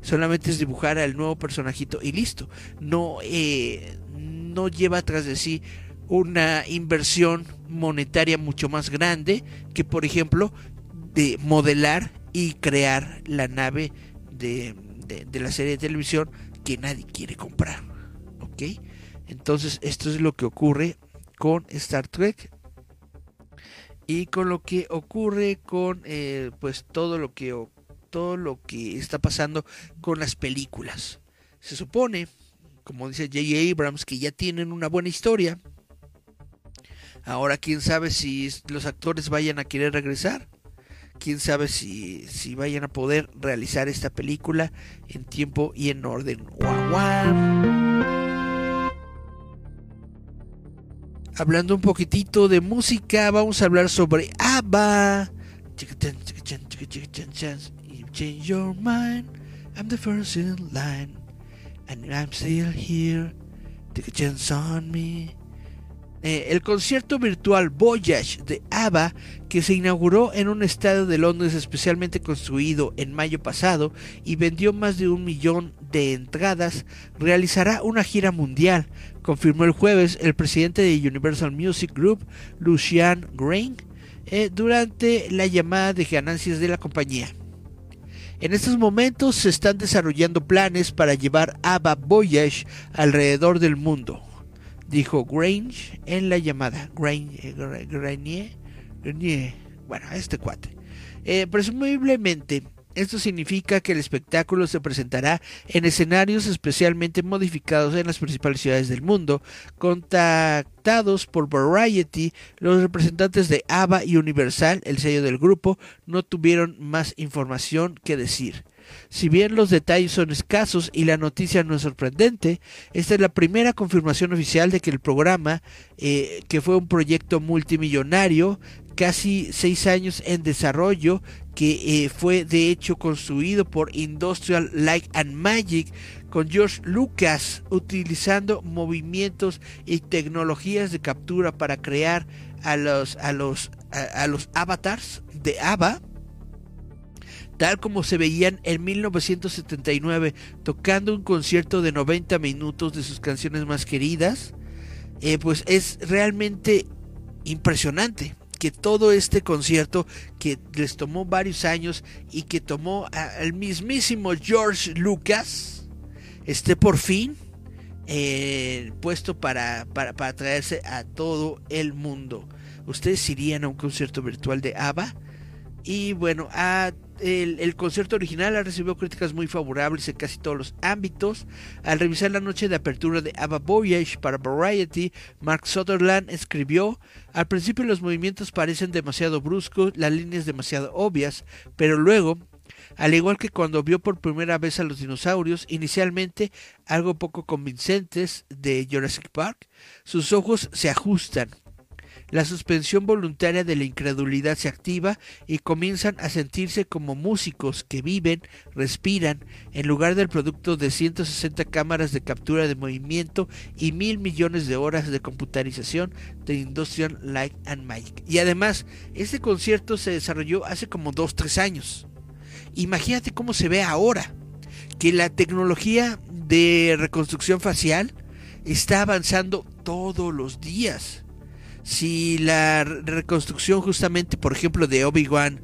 Solamente es dibujar al nuevo personajito y listo. No, eh, no lleva atrás de sí una inversión monetaria mucho más grande que, por ejemplo, de modelar y crear la nave de, la serie de televisión que nadie quiere comprar. ¿Ok? Entonces esto es lo que ocurre con Star Trek. y con lo que ocurre con eh, pues todo lo que todo lo que está pasando con las películas. Se supone, como dice J.J. Abrams, que ya tienen una buena historia. Ahora quién sabe si los actores vayan a querer regresar. Quién sabe si, si vayan a poder realizar esta película en tiempo y en orden. Hablando un poquitito de música, vamos a hablar sobre ABBA. change your mind, I'm the first in line, and I'm still here. Take a chance on me. Eh, el concierto virtual Voyage de ABBA, que se inauguró en un estadio de Londres especialmente construido en mayo pasado y vendió más de un millón de entradas, realizará una gira mundial, confirmó el jueves el presidente de Universal Music Group, Lucian Grain, eh, durante la llamada de ganancias de la compañía. En estos momentos se están desarrollando planes para llevar ABBA Voyage alrededor del mundo dijo Grange en la llamada. Grange, Granier, bueno, este cuate. Eh, presumiblemente, esto significa que el espectáculo se presentará en escenarios especialmente modificados en las principales ciudades del mundo. Contactados por Variety, los representantes de ABBA y Universal, el sello del grupo, no tuvieron más información que decir. Si bien los detalles son escasos y la noticia no es sorprendente, esta es la primera confirmación oficial de que el programa, eh, que fue un proyecto multimillonario, casi seis años en desarrollo, que eh, fue de hecho construido por Industrial Light and Magic con George Lucas, utilizando movimientos y tecnologías de captura para crear a los, a los, a los avatars de ABBA tal como se veían en 1979, tocando un concierto de 90 minutos de sus canciones más queridas, eh, pues es realmente impresionante que todo este concierto que les tomó varios años y que tomó al mismísimo George Lucas esté por fin eh, puesto para, para, para traerse a todo el mundo. ¿Ustedes irían a un concierto virtual de ABBA? Y bueno, a el, concierto original ha recibido críticas muy favorables en casi todos los ámbitos. Al revisar la noche de apertura de ABBA Voyage para Variety, Mark Sutherland escribió: Al principio los movimientos parecen demasiado bruscos, las líneas demasiado obvias, pero luego, al igual que cuando vio por primera vez a los dinosaurios, inicialmente algo poco convincentes de Jurassic Park, sus ojos se ajustan la suspensión voluntaria de la incredulidad se activa y comienzan a sentirse como músicos que viven, respiran, en lugar del producto de 160 cámaras de captura de movimiento y mil millones de horas de computarización de Industrial Light and Magic. Y además, este concierto se desarrolló hace como 2-3 años. Imagínate cómo se ve ahora, que la tecnología de reconstrucción facial está avanzando todos los días si la reconstrucción justamente, por ejemplo, de Obi-Wan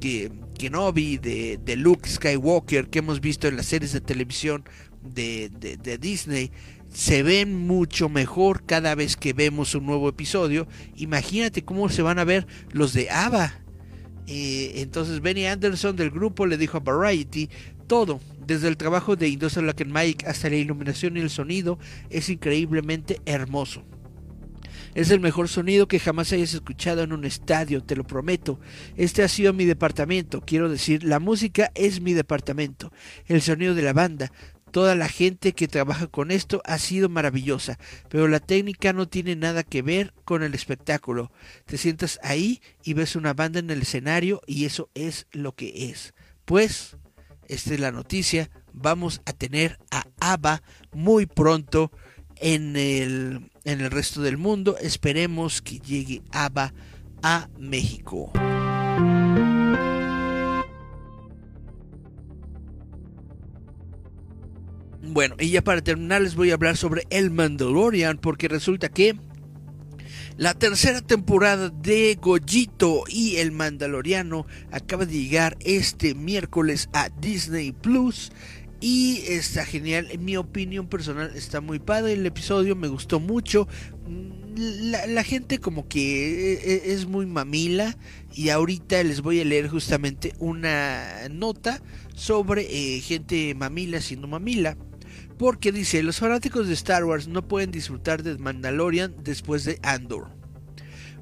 que, Kenobi, de, de Luke Skywalker, que hemos visto en las series de televisión de, de, Disney, se ven mucho mejor cada vez que vemos un nuevo episodio. Imagínate cómo se van a ver los de Ava. Eh, entonces Benny Anderson del grupo le dijo a Variety todo, desde el trabajo de Industrial Lock and Mike hasta la iluminación y el sonido, es increíblemente hermoso. Es el mejor sonido que jamás hayas escuchado en un estadio, te lo prometo. Este ha sido mi departamento, quiero decir, la música es mi departamento. El sonido de la banda, toda la gente que trabaja con esto ha sido maravillosa, pero la técnica no tiene nada que ver con el espectáculo. Te sientas ahí y ves una banda en el escenario y eso es lo que es. Pues, esta es la noticia, vamos a tener a ABBA muy pronto en el, en el resto del mundo. Esperemos que llegue ABBA a México. Bueno, y ya para terminar les voy a hablar sobre El Mandalorian porque resulta que la tercera temporada de Gojito y El Mandaloriano acaba de llegar este miércoles a Disney Plus y está genial, en mi opinión personal está muy padre el episodio, me gustó mucho. la, la gente como que eh, eh, es muy mamila y ahorita les voy a leer justamente una nota sobre eh, gente mamila siendo mamila. Porque dice, los fanáticos de Star Wars no pueden disfrutar de Mandalorian después de Andor.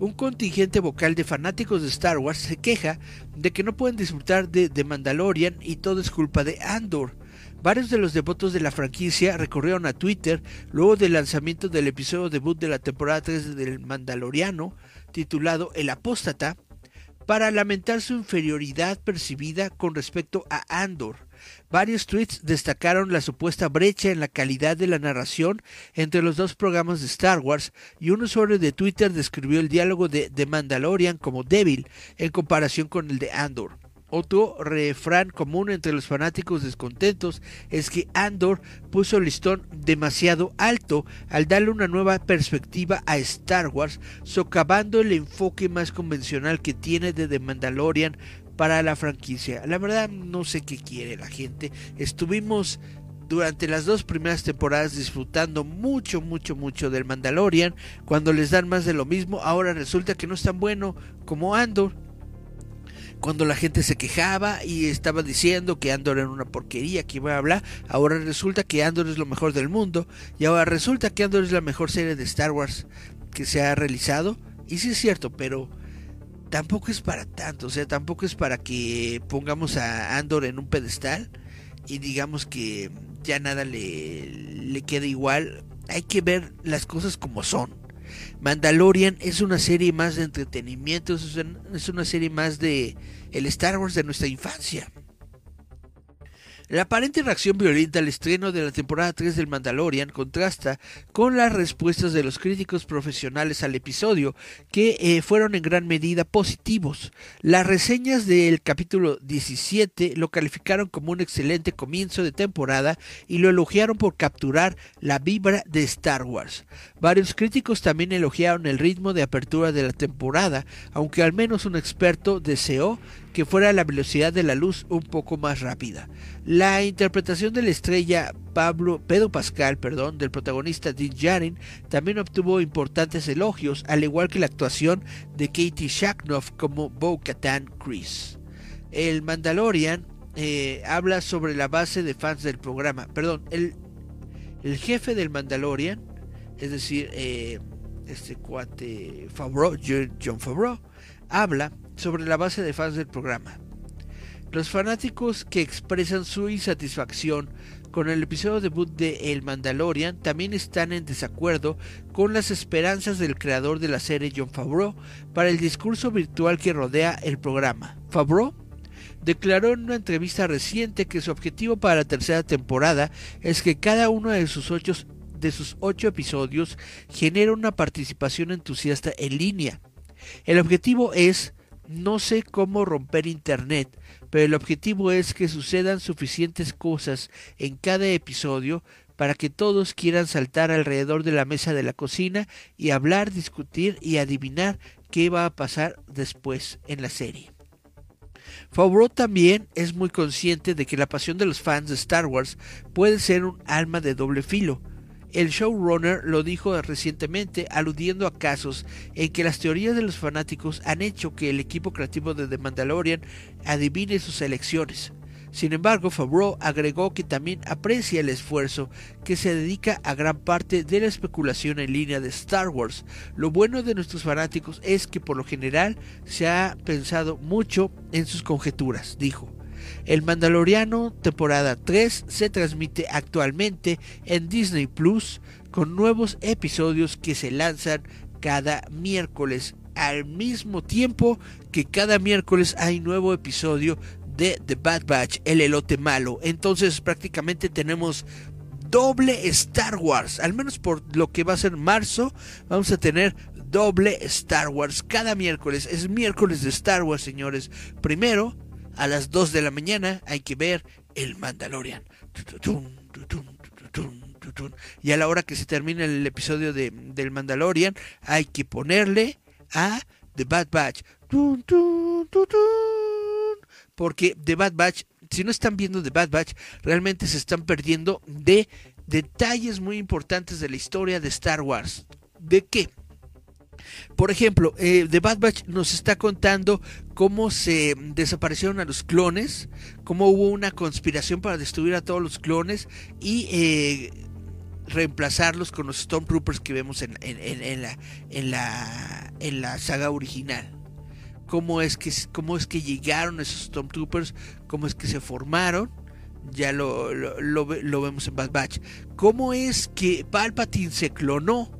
Un contingente vocal de fanáticos de Star Wars se queja de que no pueden disfrutar de Mandalorian y todo es culpa de Andor. Varios de los devotos de la franquicia recorrieron a Twitter luego del lanzamiento del episodio debut de la temporada 3 del Mandaloriano, titulado El Apóstata, para lamentar su inferioridad percibida con respecto a Andor. Varios tweets destacaron la supuesta brecha en la calidad de la narración entre los dos programas de Star Wars y un usuario de Twitter describió el diálogo de The Mandalorian como débil en comparación con el de Andor. Otro refrán común entre los fanáticos descontentos es que Andor puso el listón demasiado alto al darle una nueva perspectiva a Star Wars, socavando el enfoque más convencional que tiene de The Mandalorian para la franquicia. La verdad no sé qué quiere la gente. Estuvimos durante las dos primeras temporadas disfrutando mucho, mucho, mucho del Mandalorian. Cuando les dan más de lo mismo, ahora resulta que no es tan bueno como Andor cuando la gente se quejaba y estaba diciendo que Andor era una porquería, que iba a hablar, ahora resulta que Andor es lo mejor del mundo y ahora resulta que Andor es la mejor serie de Star Wars que se ha realizado. Y sí es cierto, pero tampoco es para tanto, o sea, tampoco es para que pongamos a Andor en un pedestal y digamos que ya nada le, le queda igual. Hay que ver las cosas como son. Mandalorian es una serie más de entretenimiento, es una serie más de el Star Wars de nuestra infancia. La aparente reacción violenta al estreno de la temporada 3 del Mandalorian contrasta con las respuestas de los críticos profesionales al episodio, que eh, fueron en gran medida positivos. Las reseñas del capítulo 17 lo calificaron como un excelente comienzo de temporada y lo elogiaron por capturar la vibra de Star Wars. Varios críticos también elogiaron el ritmo de apertura de la temporada, aunque al menos un experto deseó que fuera la velocidad de la luz un poco más rápida. La interpretación de la estrella Pablo, Pedro Pascal, perdón, del protagonista Dean Jarin también obtuvo importantes elogios, al igual que la actuación de Katie Shaknoff como Bo-Katan Chris. El Mandalorian eh, habla sobre la base de fans del programa. Perdón, el, el jefe del Mandalorian, es decir, eh, este cuate Favreau, John Favreau, habla sobre la base de fans del programa. Los fanáticos que expresan su insatisfacción con el episodio debut de El Mandalorian también están en desacuerdo con las esperanzas del creador de la serie John Favreau para el discurso virtual que rodea el programa. Favreau declaró en una entrevista reciente que su objetivo para la tercera temporada es que cada uno de sus ocho, de sus ocho episodios genere una participación entusiasta en línea. El objetivo es no sé cómo romper Internet, pero el objetivo es que sucedan suficientes cosas en cada episodio para que todos quieran saltar alrededor de la mesa de la cocina y hablar, discutir y adivinar qué va a pasar después en la serie. Favreau también es muy consciente de que la pasión de los fans de Star Wars puede ser un alma de doble filo, el showrunner lo dijo recientemente aludiendo a casos en que las teorías de los fanáticos han hecho que el equipo creativo de The Mandalorian adivine sus elecciones. Sin embargo, Favreau agregó que también aprecia el esfuerzo que se dedica a gran parte de la especulación en línea de Star Wars. Lo bueno de nuestros fanáticos es que por lo general se ha pensado mucho en sus conjeturas, dijo. El Mandaloriano temporada 3 se transmite actualmente en Disney Plus con nuevos episodios que se lanzan cada miércoles al mismo tiempo que cada miércoles hay nuevo episodio de The Bad Batch, el elote malo. Entonces prácticamente tenemos doble Star Wars, al menos por lo que va a ser marzo, vamos a tener doble Star Wars cada miércoles. Es miércoles de Star Wars, señores. Primero a las 2 de la mañana hay que ver el Mandalorian. Y a la hora que se termine el episodio de, del Mandalorian, hay que ponerle a The Bad Batch. Porque The Bad Batch, si no están viendo The Bad Batch, realmente se están perdiendo de detalles muy importantes de la historia de Star Wars. ¿De qué? Por ejemplo, eh, The Bad Batch nos está contando cómo se desaparecieron a los clones, cómo hubo una conspiración para destruir a todos los clones y eh, reemplazarlos con los Stormtroopers que vemos en, la, en, la, en la saga original. Cómo es, que, cómo es que llegaron esos Stormtroopers, cómo es que se formaron, ya lo, lo, lo vemos en Bad Batch. Cómo es que Palpatine se clonó,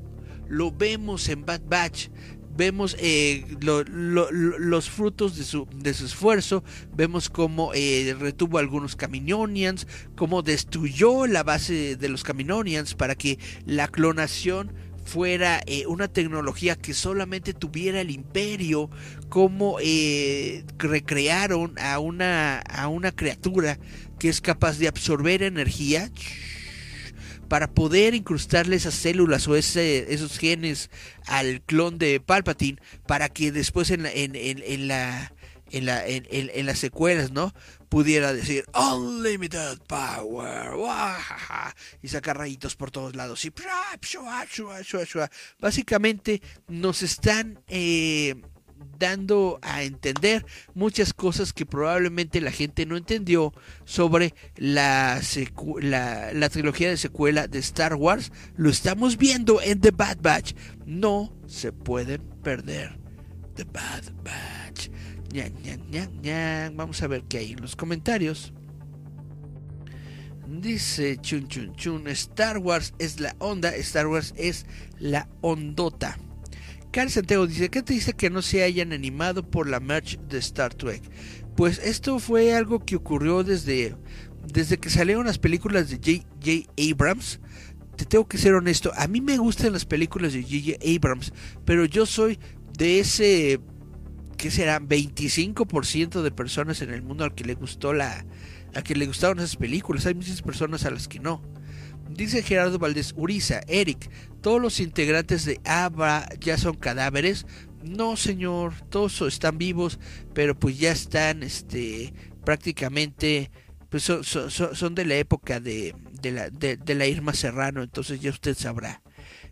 lo vemos en Bad Batch. Vemos eh, lo- lo- lo- los frutos de su, de su esfuerzo, vemos cómo eh, retuvo algunos Caminonians, cómo destruyó la base de los Caminonians para que la clonación fuera eh, una tecnología que solamente tuviera el imperio, cómo eh, recrearon a una, a una criatura que es capaz de absorber energía para poder incrustarle esas células o ese, esos genes al clon de Palpatine para que después en la, las secuelas, ¿no? Pudiera decir Unlimited Power, ¡guajaja! y sacar rayitos por todos lados. Y básicamente nos están eh, dando a entender muchas cosas que probablemente la gente no entendió sobre la, la, trilogía de secuela de Star Wars. Lo estamos viendo en The Bad Batch. No se pueden perder The Bad Batch. Ña, ña, ña, ña. Vamos a ver qué hay en los comentarios. Dice Chun Chun Chun, Star Wars es la onda, Star Wars es la ondota. Carl Santiago dice, ¿qué te dice que no se hayan animado por la merch de Star Trek? Pues esto fue algo que ocurrió desde, desde que salieron las películas de J.J. Abrams. Te tengo que ser honesto, a mí me gustan las películas de J.J. Abrams, pero yo soy de ese, ¿qué será? 25% de personas en el mundo al que le gustó la, a que le gustaron esas películas. Hay muchas personas a las que no. Dice Gerardo Valdés Uriza, Eric, todos los integrantes de ABBA ya son cadáveres. No, señor, todos están vivos, pero pues ya están, este, prácticamente, pues son, son- son- son de la época de, de la, de, de la Irma Serrano, entonces ya usted sabrá.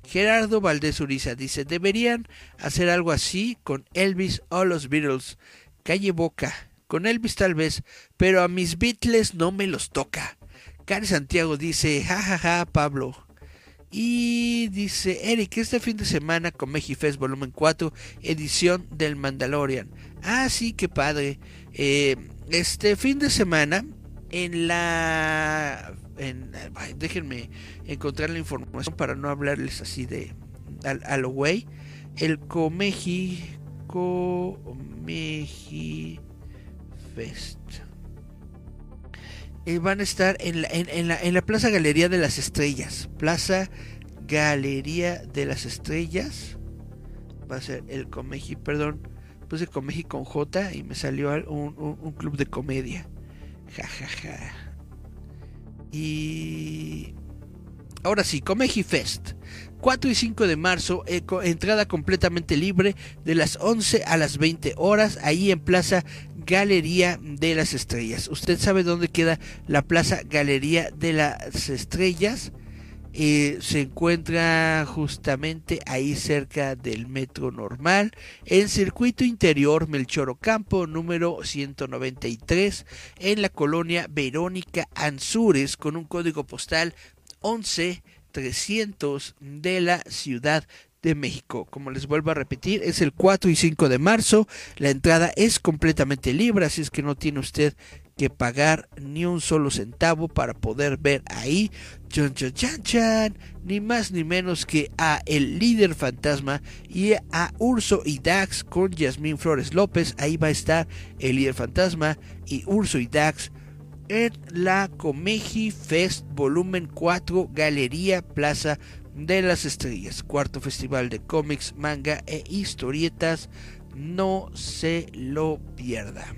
Gerardo Valdés Uriza dice, deberían hacer algo así con Elvis o los Beatles. Calle Boca, con Elvis tal vez, pero a mis Beatles no me los toca. Cari Santiago dice, jajaja, ja, ja, Pablo. Y dice, Eric, este fin de semana con Mejifest Volumen 4, edición del Mandalorian. Ah, sí, qué padre. Eh, este fin de semana, en la... En, déjenme encontrar la información para no hablarles así de... al- a lo. El Comeji... Comeji Fest. Eh, van a estar en la, en, la, en la Plaza Galería de las Estrellas. Plaza Galería de las Estrellas. Va a ser el Comeji, perdón. Puse Comeji con J y me salió al- un, un- club de comedia. Ja, ja, ja. Y... Ahora sí, Comeji Fest. 4 y 5 de marzo, eh, entrada completamente libre de las 11 a las 20 horas, ahí en Plaza Galería de las Estrellas. ¿Usted sabe dónde queda la Plaza Galería de las Estrellas? Eh, se encuentra justamente ahí cerca del metro normal, en circuito interior Melchor Ocampo, número 193, en la colonia Verónica Ansures, con un código postal 11300 de la Ciudad de México. Como les vuelvo a repetir, es el 4 y 5 de marzo. La entrada es completamente libre, así es que no tiene usted que pagar ni un solo centavo para poder ver ahí chan, chan, chan, chan, ni más ni menos que a el líder fantasma y a Urso y Dax con Yasmín Flores López. Ahí va a estar el líder fantasma y Urso y Dax en la Comeji Fest Volumen 4 Galería Plaza de las Estrellas, cuarto festival de cómics, manga e historietas. No se lo pierda.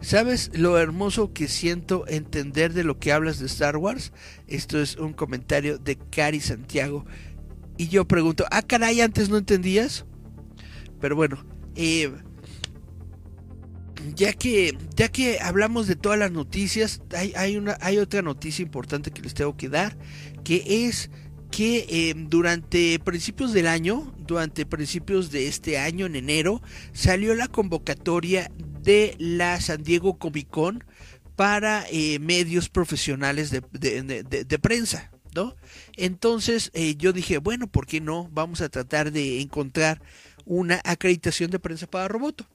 ¿Sabes lo hermoso que siento entender de lo que hablas de Star Wars? Esto es un comentario de Cari Santiago. Y yo pregunto, ah, caray, antes no entendías. Pero bueno, eh, ya que ya que hablamos de todas las noticias, hay, hay una hay otra noticia importante que les tengo que dar, que es que eh, durante principios del año, durante principios de este año, en enero, salió la convocatoria de la San Diego Comic Con para eh, medios profesionales de, de prensa. ¿no? Entonces eh, yo dije, bueno, ¿por qué no? Vamos a tratar de encontrar una acreditación de prensa para Roboto.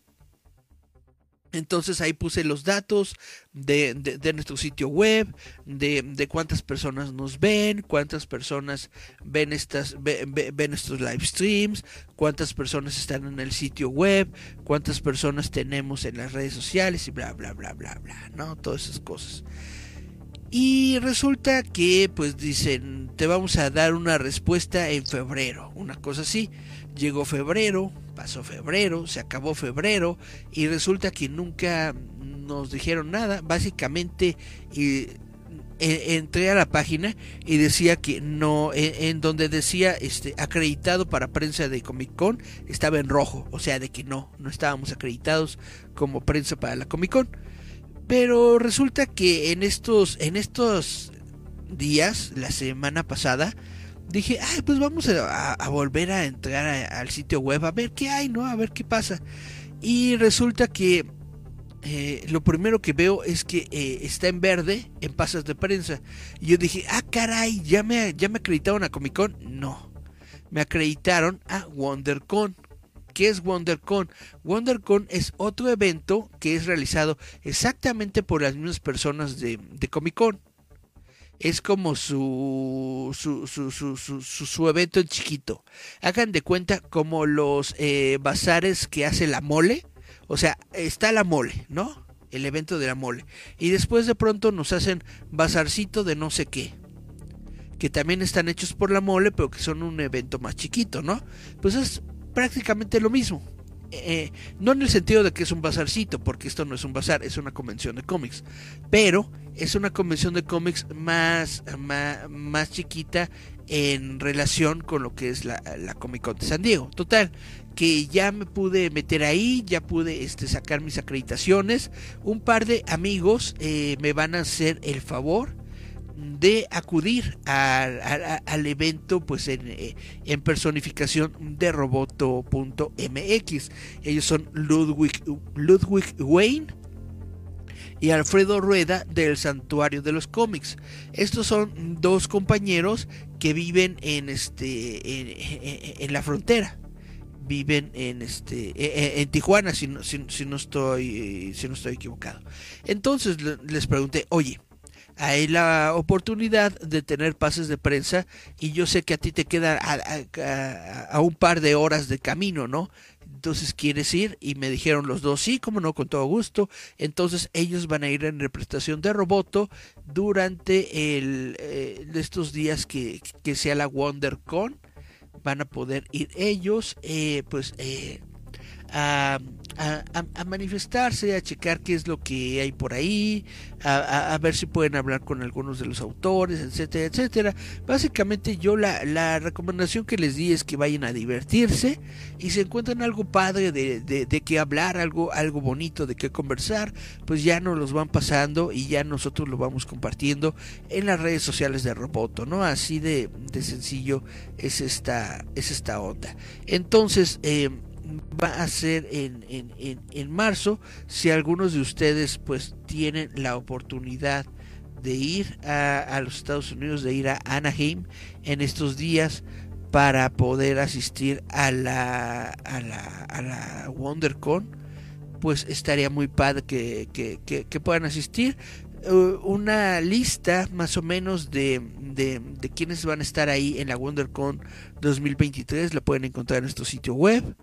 Entonces ahí puse los datos de, de, nuestro sitio web, de, de, cuántas personas nos ven, cuántas personas ven, estas, ven, ven estos live streams, cuántas personas están en el sitio web, cuántas personas tenemos en las redes sociales y bla, bla, bla, bla, bla, ¿no? Todas esas cosas. Y resulta que pues dicen, te vamos a dar una respuesta en febrero, una cosa así. Llegó febrero, pasó febrero, se acabó febrero y resulta que nunca nos dijeron nada. Básicamente y, e, entré a la página y decía que no, en, en, donde decía este acreditado para prensa de Comic Con estaba en rojo, o sea de que no, no estábamos acreditados como prensa para la Comic Con. Pero resulta que en estos, en estos días, la semana pasada, dije, ay, pues vamos a, volver a entrar al sitio web a ver qué hay, ¿no? A ver qué pasa. Y resulta que eh, lo primero que veo es que eh, está en verde en pasas de prensa. Y yo dije, ah, caray, ¿ya me, ya me acreditaron a Comic Con? No, me acreditaron a WonderCon. ¿Qué es WonderCon? WonderCon es otro evento que es realizado exactamente por las mismas personas de, de Comic Con. Es como su su, su, su, su, su evento en chiquito. Hagan de cuenta como los eh, bazares que hace la mole. O sea, está la mole, ¿no? El evento de la mole. Y después de pronto nos hacen bazarcito de no sé qué que también están hechos por la mole, pero que son un evento más chiquito, ¿no? Pues es prácticamente lo mismo. Eh, no en el sentido de que es un bazarcito, porque esto no es un bazar, es una convención de cómics, pero es una convención de cómics más, más, más chiquita en relación con lo que es la, Comic Con de San Diego. Total, que ya me pude meter ahí, ya pude este, sacar mis acreditaciones. Un par de amigos eh, me van a hacer el favor de acudir al, al, evento pues en, en, personificación de roboto.mx. Ellos son Ludwig, Ludwig Wayne y Alfredo Rueda del Santuario de los Cómics. Estos son dos compañeros que viven en este en, en, en la frontera viven en este en, Tijuana si no, si, si no estoy si no estoy equivocado entonces les pregunté oye hay la oportunidad de tener pases de prensa y yo sé que a ti te queda a, un par de horas de camino, ¿no? Entonces, ¿quieres ir? Y me dijeron los dos, sí, como no, con todo gusto. Entonces, ellos van a ir en representación de Roboto durante el, eh, estos días que, que sea la WonderCon. Van a poder ir ellos, eh, pues, eh, a, a, a, manifestarse, a checar qué es lo que hay por ahí, a, ver si pueden hablar con algunos de los autores, etcétera, etcétera. Básicamente yo la, recomendación que les di es que vayan a divertirse y si encuentran algo padre de, de, de que hablar, algo, algo bonito de que conversar, pues ya nos los van pasando y ya nosotros lo vamos compartiendo en las redes sociales de Roboto, ¿no? Así de, de sencillo es esta, es esta onda. Entonces, eh, va a ser en, en, en, en, marzo. Si algunos de ustedes pues tienen la oportunidad de ir a, los Estados Unidos, de ir a Anaheim en estos días para poder asistir a la, a la, a la WonderCon, pues estaría muy padre que, que, que, que puedan asistir. Uh, una lista más o menos de, de, de, quienes van a estar ahí en la WonderCon 2023 la pueden encontrar en nuestro sitio web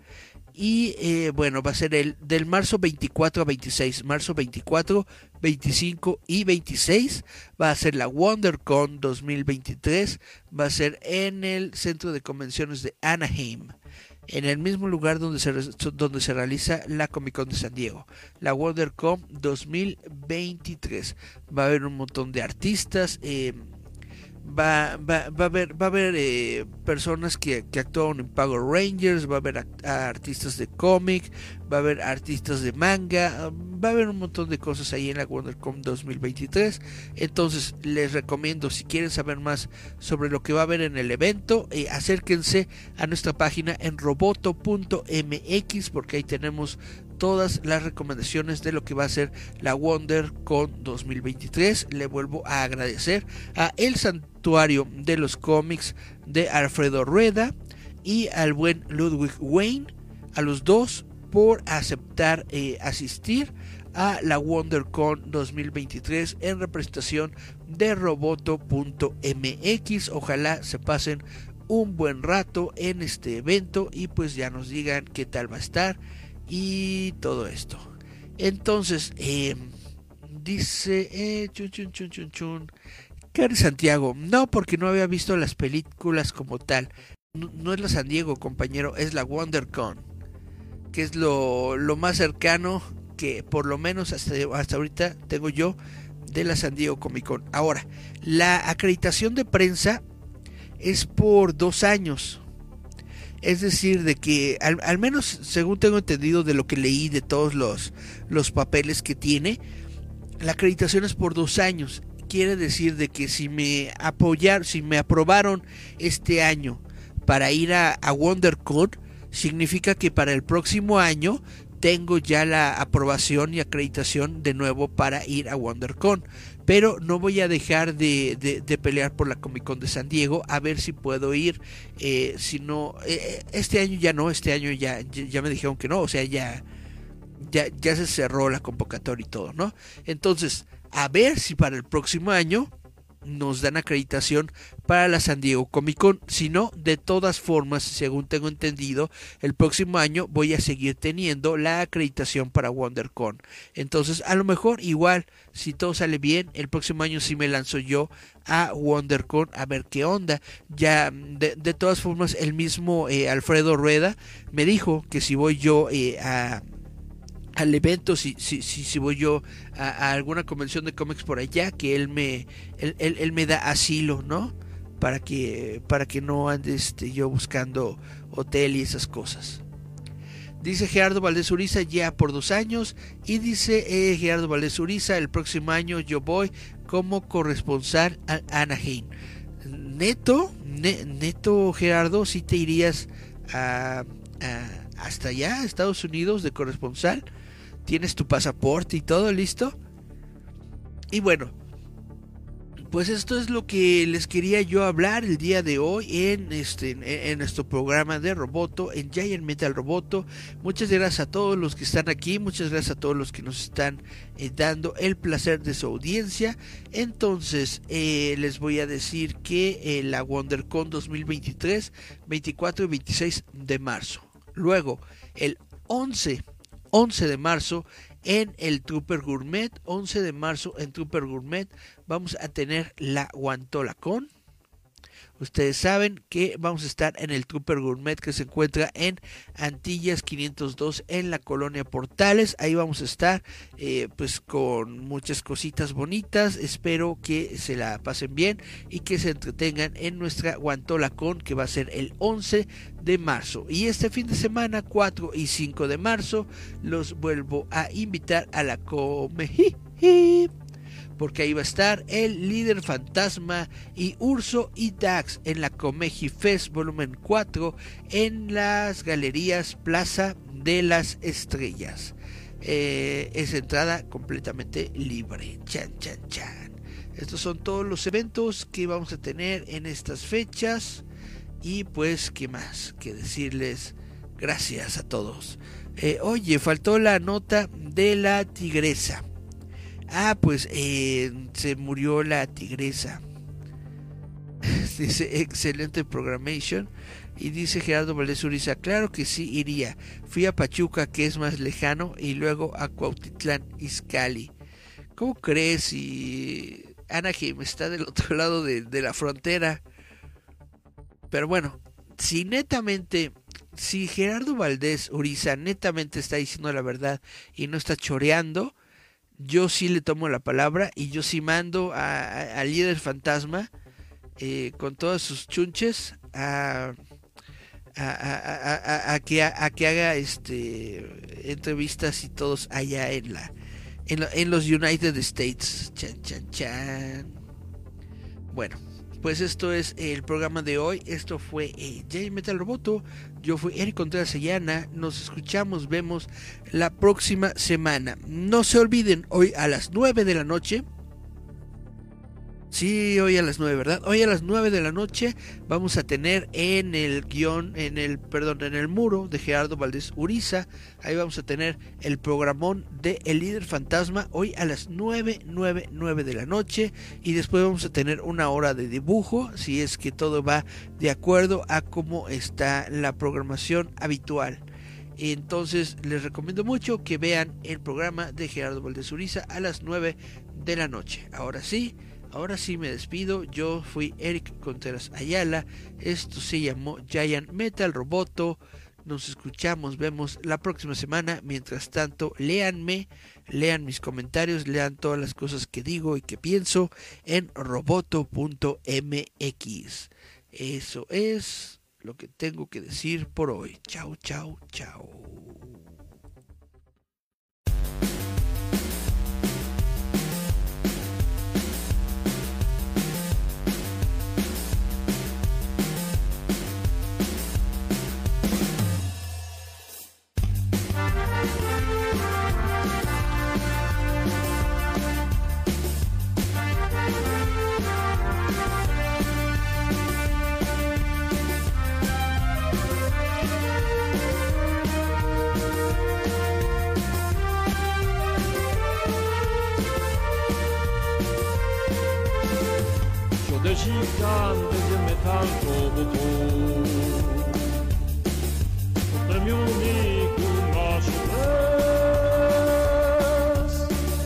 y eh, bueno, va a ser el del marzo 24 a 26, marzo 24, 25 y 26 va a ser la WonderCon 2023, va a ser en el Centro de Convenciones de Anaheim, en el mismo lugar donde se, donde se realiza la Comic Con de San Diego, la WonderCon 2023. Va a haber un montón de artistas, eh, Va, va, va a haber, va a eh, personas que, que actúan en Power Rangers, va a haber artistas de cómic, va a haber artistas de manga, va a haber un montón de cosas ahí en la WonderCon 2023. Entonces les recomiendo, si quieren saber más sobre lo que va a haber en el evento, eh, acérquense a nuestra página en roboto.mx porque ahí tenemos todas las recomendaciones de lo que va a ser la WonderCon 2023. Le vuelvo a agradecer a El Santuario de los Cómics de Alfredo Rueda y al buen Ludwig Wayne, a los dos por aceptar eh, asistir a la WonderCon 2023 en representación de roboto.mx. Ojalá se pasen un buen rato en este evento y pues ya nos digan qué tal va a estar y todo esto. Entonces, eh, dice eh, chun, chun, chun, chun. Cari Santiago, no porque no había visto las películas como tal. No, no es la San Diego, compañero, es la WonderCon, que es lo, lo más cercano que por lo menos hasta, hasta ahorita tengo yo de la San Diego Comic Con. Ahora, la acreditación de prensa es por dos años. Es decir, de que al, menos según tengo entendido de lo que leí de todos los, los papeles que tiene, la acreditación es por dos años. Quiere decir de que si me apoyaron, si me aprobaron este año para ir a, a WonderCon, significa que para el próximo año tengo ya la aprobación y acreditación de nuevo para ir a WonderCon. Pero no voy a dejar de, de, de pelear por la Comic Con de San Diego a ver si puedo ir. Eh, si no, eh, este año ya no, este año ya, ya me dijeron que no, o sea, ya, ya, ya se cerró la convocatoria y todo, ¿no? Entonces, a ver si para el próximo año nos dan acreditación para la San Diego Comic Con. Si no, de todas formas, según tengo entendido, el próximo año voy a seguir teniendo la acreditación para WonderCon. Entonces, a lo mejor igual, si todo sale bien, el próximo año sí me lanzo yo a WonderCon a ver qué onda. Ya, de, de todas formas, el mismo eh, Alfredo Rueda me dijo que si voy yo eh, a al evento, si, si, si, si voy yo a, a, alguna convención de cómics por allá, que él me, él, él, él, me da asilo, ¿no? Para que, para que no ande este, yo buscando hotel y esas cosas. Dice Gerardo Valdés Uriza ya por dos años. Y dice eh, Gerardo Valdés Uriza, el próximo año yo voy como corresponsal a Anaheim. Neto, ne, neto Gerardo, si te irías a, a, hasta allá, Estados Unidos, de corresponsal tienes tu pasaporte y todo listo. Y bueno, pues esto es lo que les quería yo hablar el día de hoy en este en, nuestro programa de Roboto, en Giant Metal Roboto. Muchas gracias a todos los que están aquí, muchas gracias a todos los que nos están eh, dando el placer de su audiencia. Entonces, eh, les voy a decir que eh, la WonderCon 2023, 24 y 26 de marzo. Luego, el 11 11 de marzo en el Trooper Gourmet. 11 de marzo en Trooper Gourmet vamos a tener la Guantola con. Ustedes saben que vamos a estar en el Trooper Gourmet que se encuentra en Antillas 502 en la colonia Portales. Ahí vamos a estar eh, pues con muchas cositas bonitas. Espero que se la pasen bien y que se entretengan en nuestra Guantola Con que va a ser el 11 de marzo. Y este fin de semana 4 y 5 de marzo los vuelvo a invitar a la Come porque ahí va a estar el líder fantasma y Urso y Dax en la Comeji Fest volumen 4 en las galerías Plaza de las Estrellas. Eh, es entrada completamente libre. Chan, chan, chan. Estos son todos los eventos que vamos a tener en estas fechas. Y pues, ¿qué más? Que decirles gracias a todos. Eh, oye, faltó la nota de la tigresa. Ah, pues eh, se murió la tigresa. dice excelente programation. Y dice Gerardo Valdés Uriza, claro que sí iría. Fui a Pachuca, que es más lejano, y luego a Cuautitlán, Izcalli. ¿Cómo crees? Y Anaheim está del otro lado de, de la frontera. Pero bueno, si netamente, si Gerardo Valdés Uriza netamente está diciendo la verdad y no está choreando, yo sí le tomo la palabra y yo sí mando al líder fantasma eh, con todos sus chunches a, que, a, que haga este entrevistas y todos allá en la en, los United States. Chan, chan, chan. Bueno, pues esto es el programa de hoy. Esto fue eh, J Metal Roboto. Yo fui Eric Contreras Ayana. Nos escuchamos, vemos la próxima semana. No se olviden, hoy a las 9 de la noche Sí, hoy a las 9, ¿verdad? Hoy a las 9 de la noche vamos a tener en el guion, en el, perdón, en el muro de Gerardo Valdés Uriza, ahí vamos a tener el programón de El Líder Fantasma, hoy a las 9, 9, 9 de la noche, y después vamos a tener una hora de dibujo, si es que todo va de acuerdo a cómo está la programación habitual. Entonces les recomiendo mucho que vean el programa de Gerardo Valdés Uriza a las 9 de la noche. Ahora sí, Ahora sí me despido. Yo fui Eric Contreras Ayala. Esto se llamó Giant Metal Roboto. Nos escuchamos, vemos la próxima semana. Mientras tanto, léanme, lean mis comentarios, lean todas las cosas que digo y que pienso en roboto.mx. Eso es lo que tengo que decir por hoy. Chao, chao, chao. Tandy metal to bo bo. Premium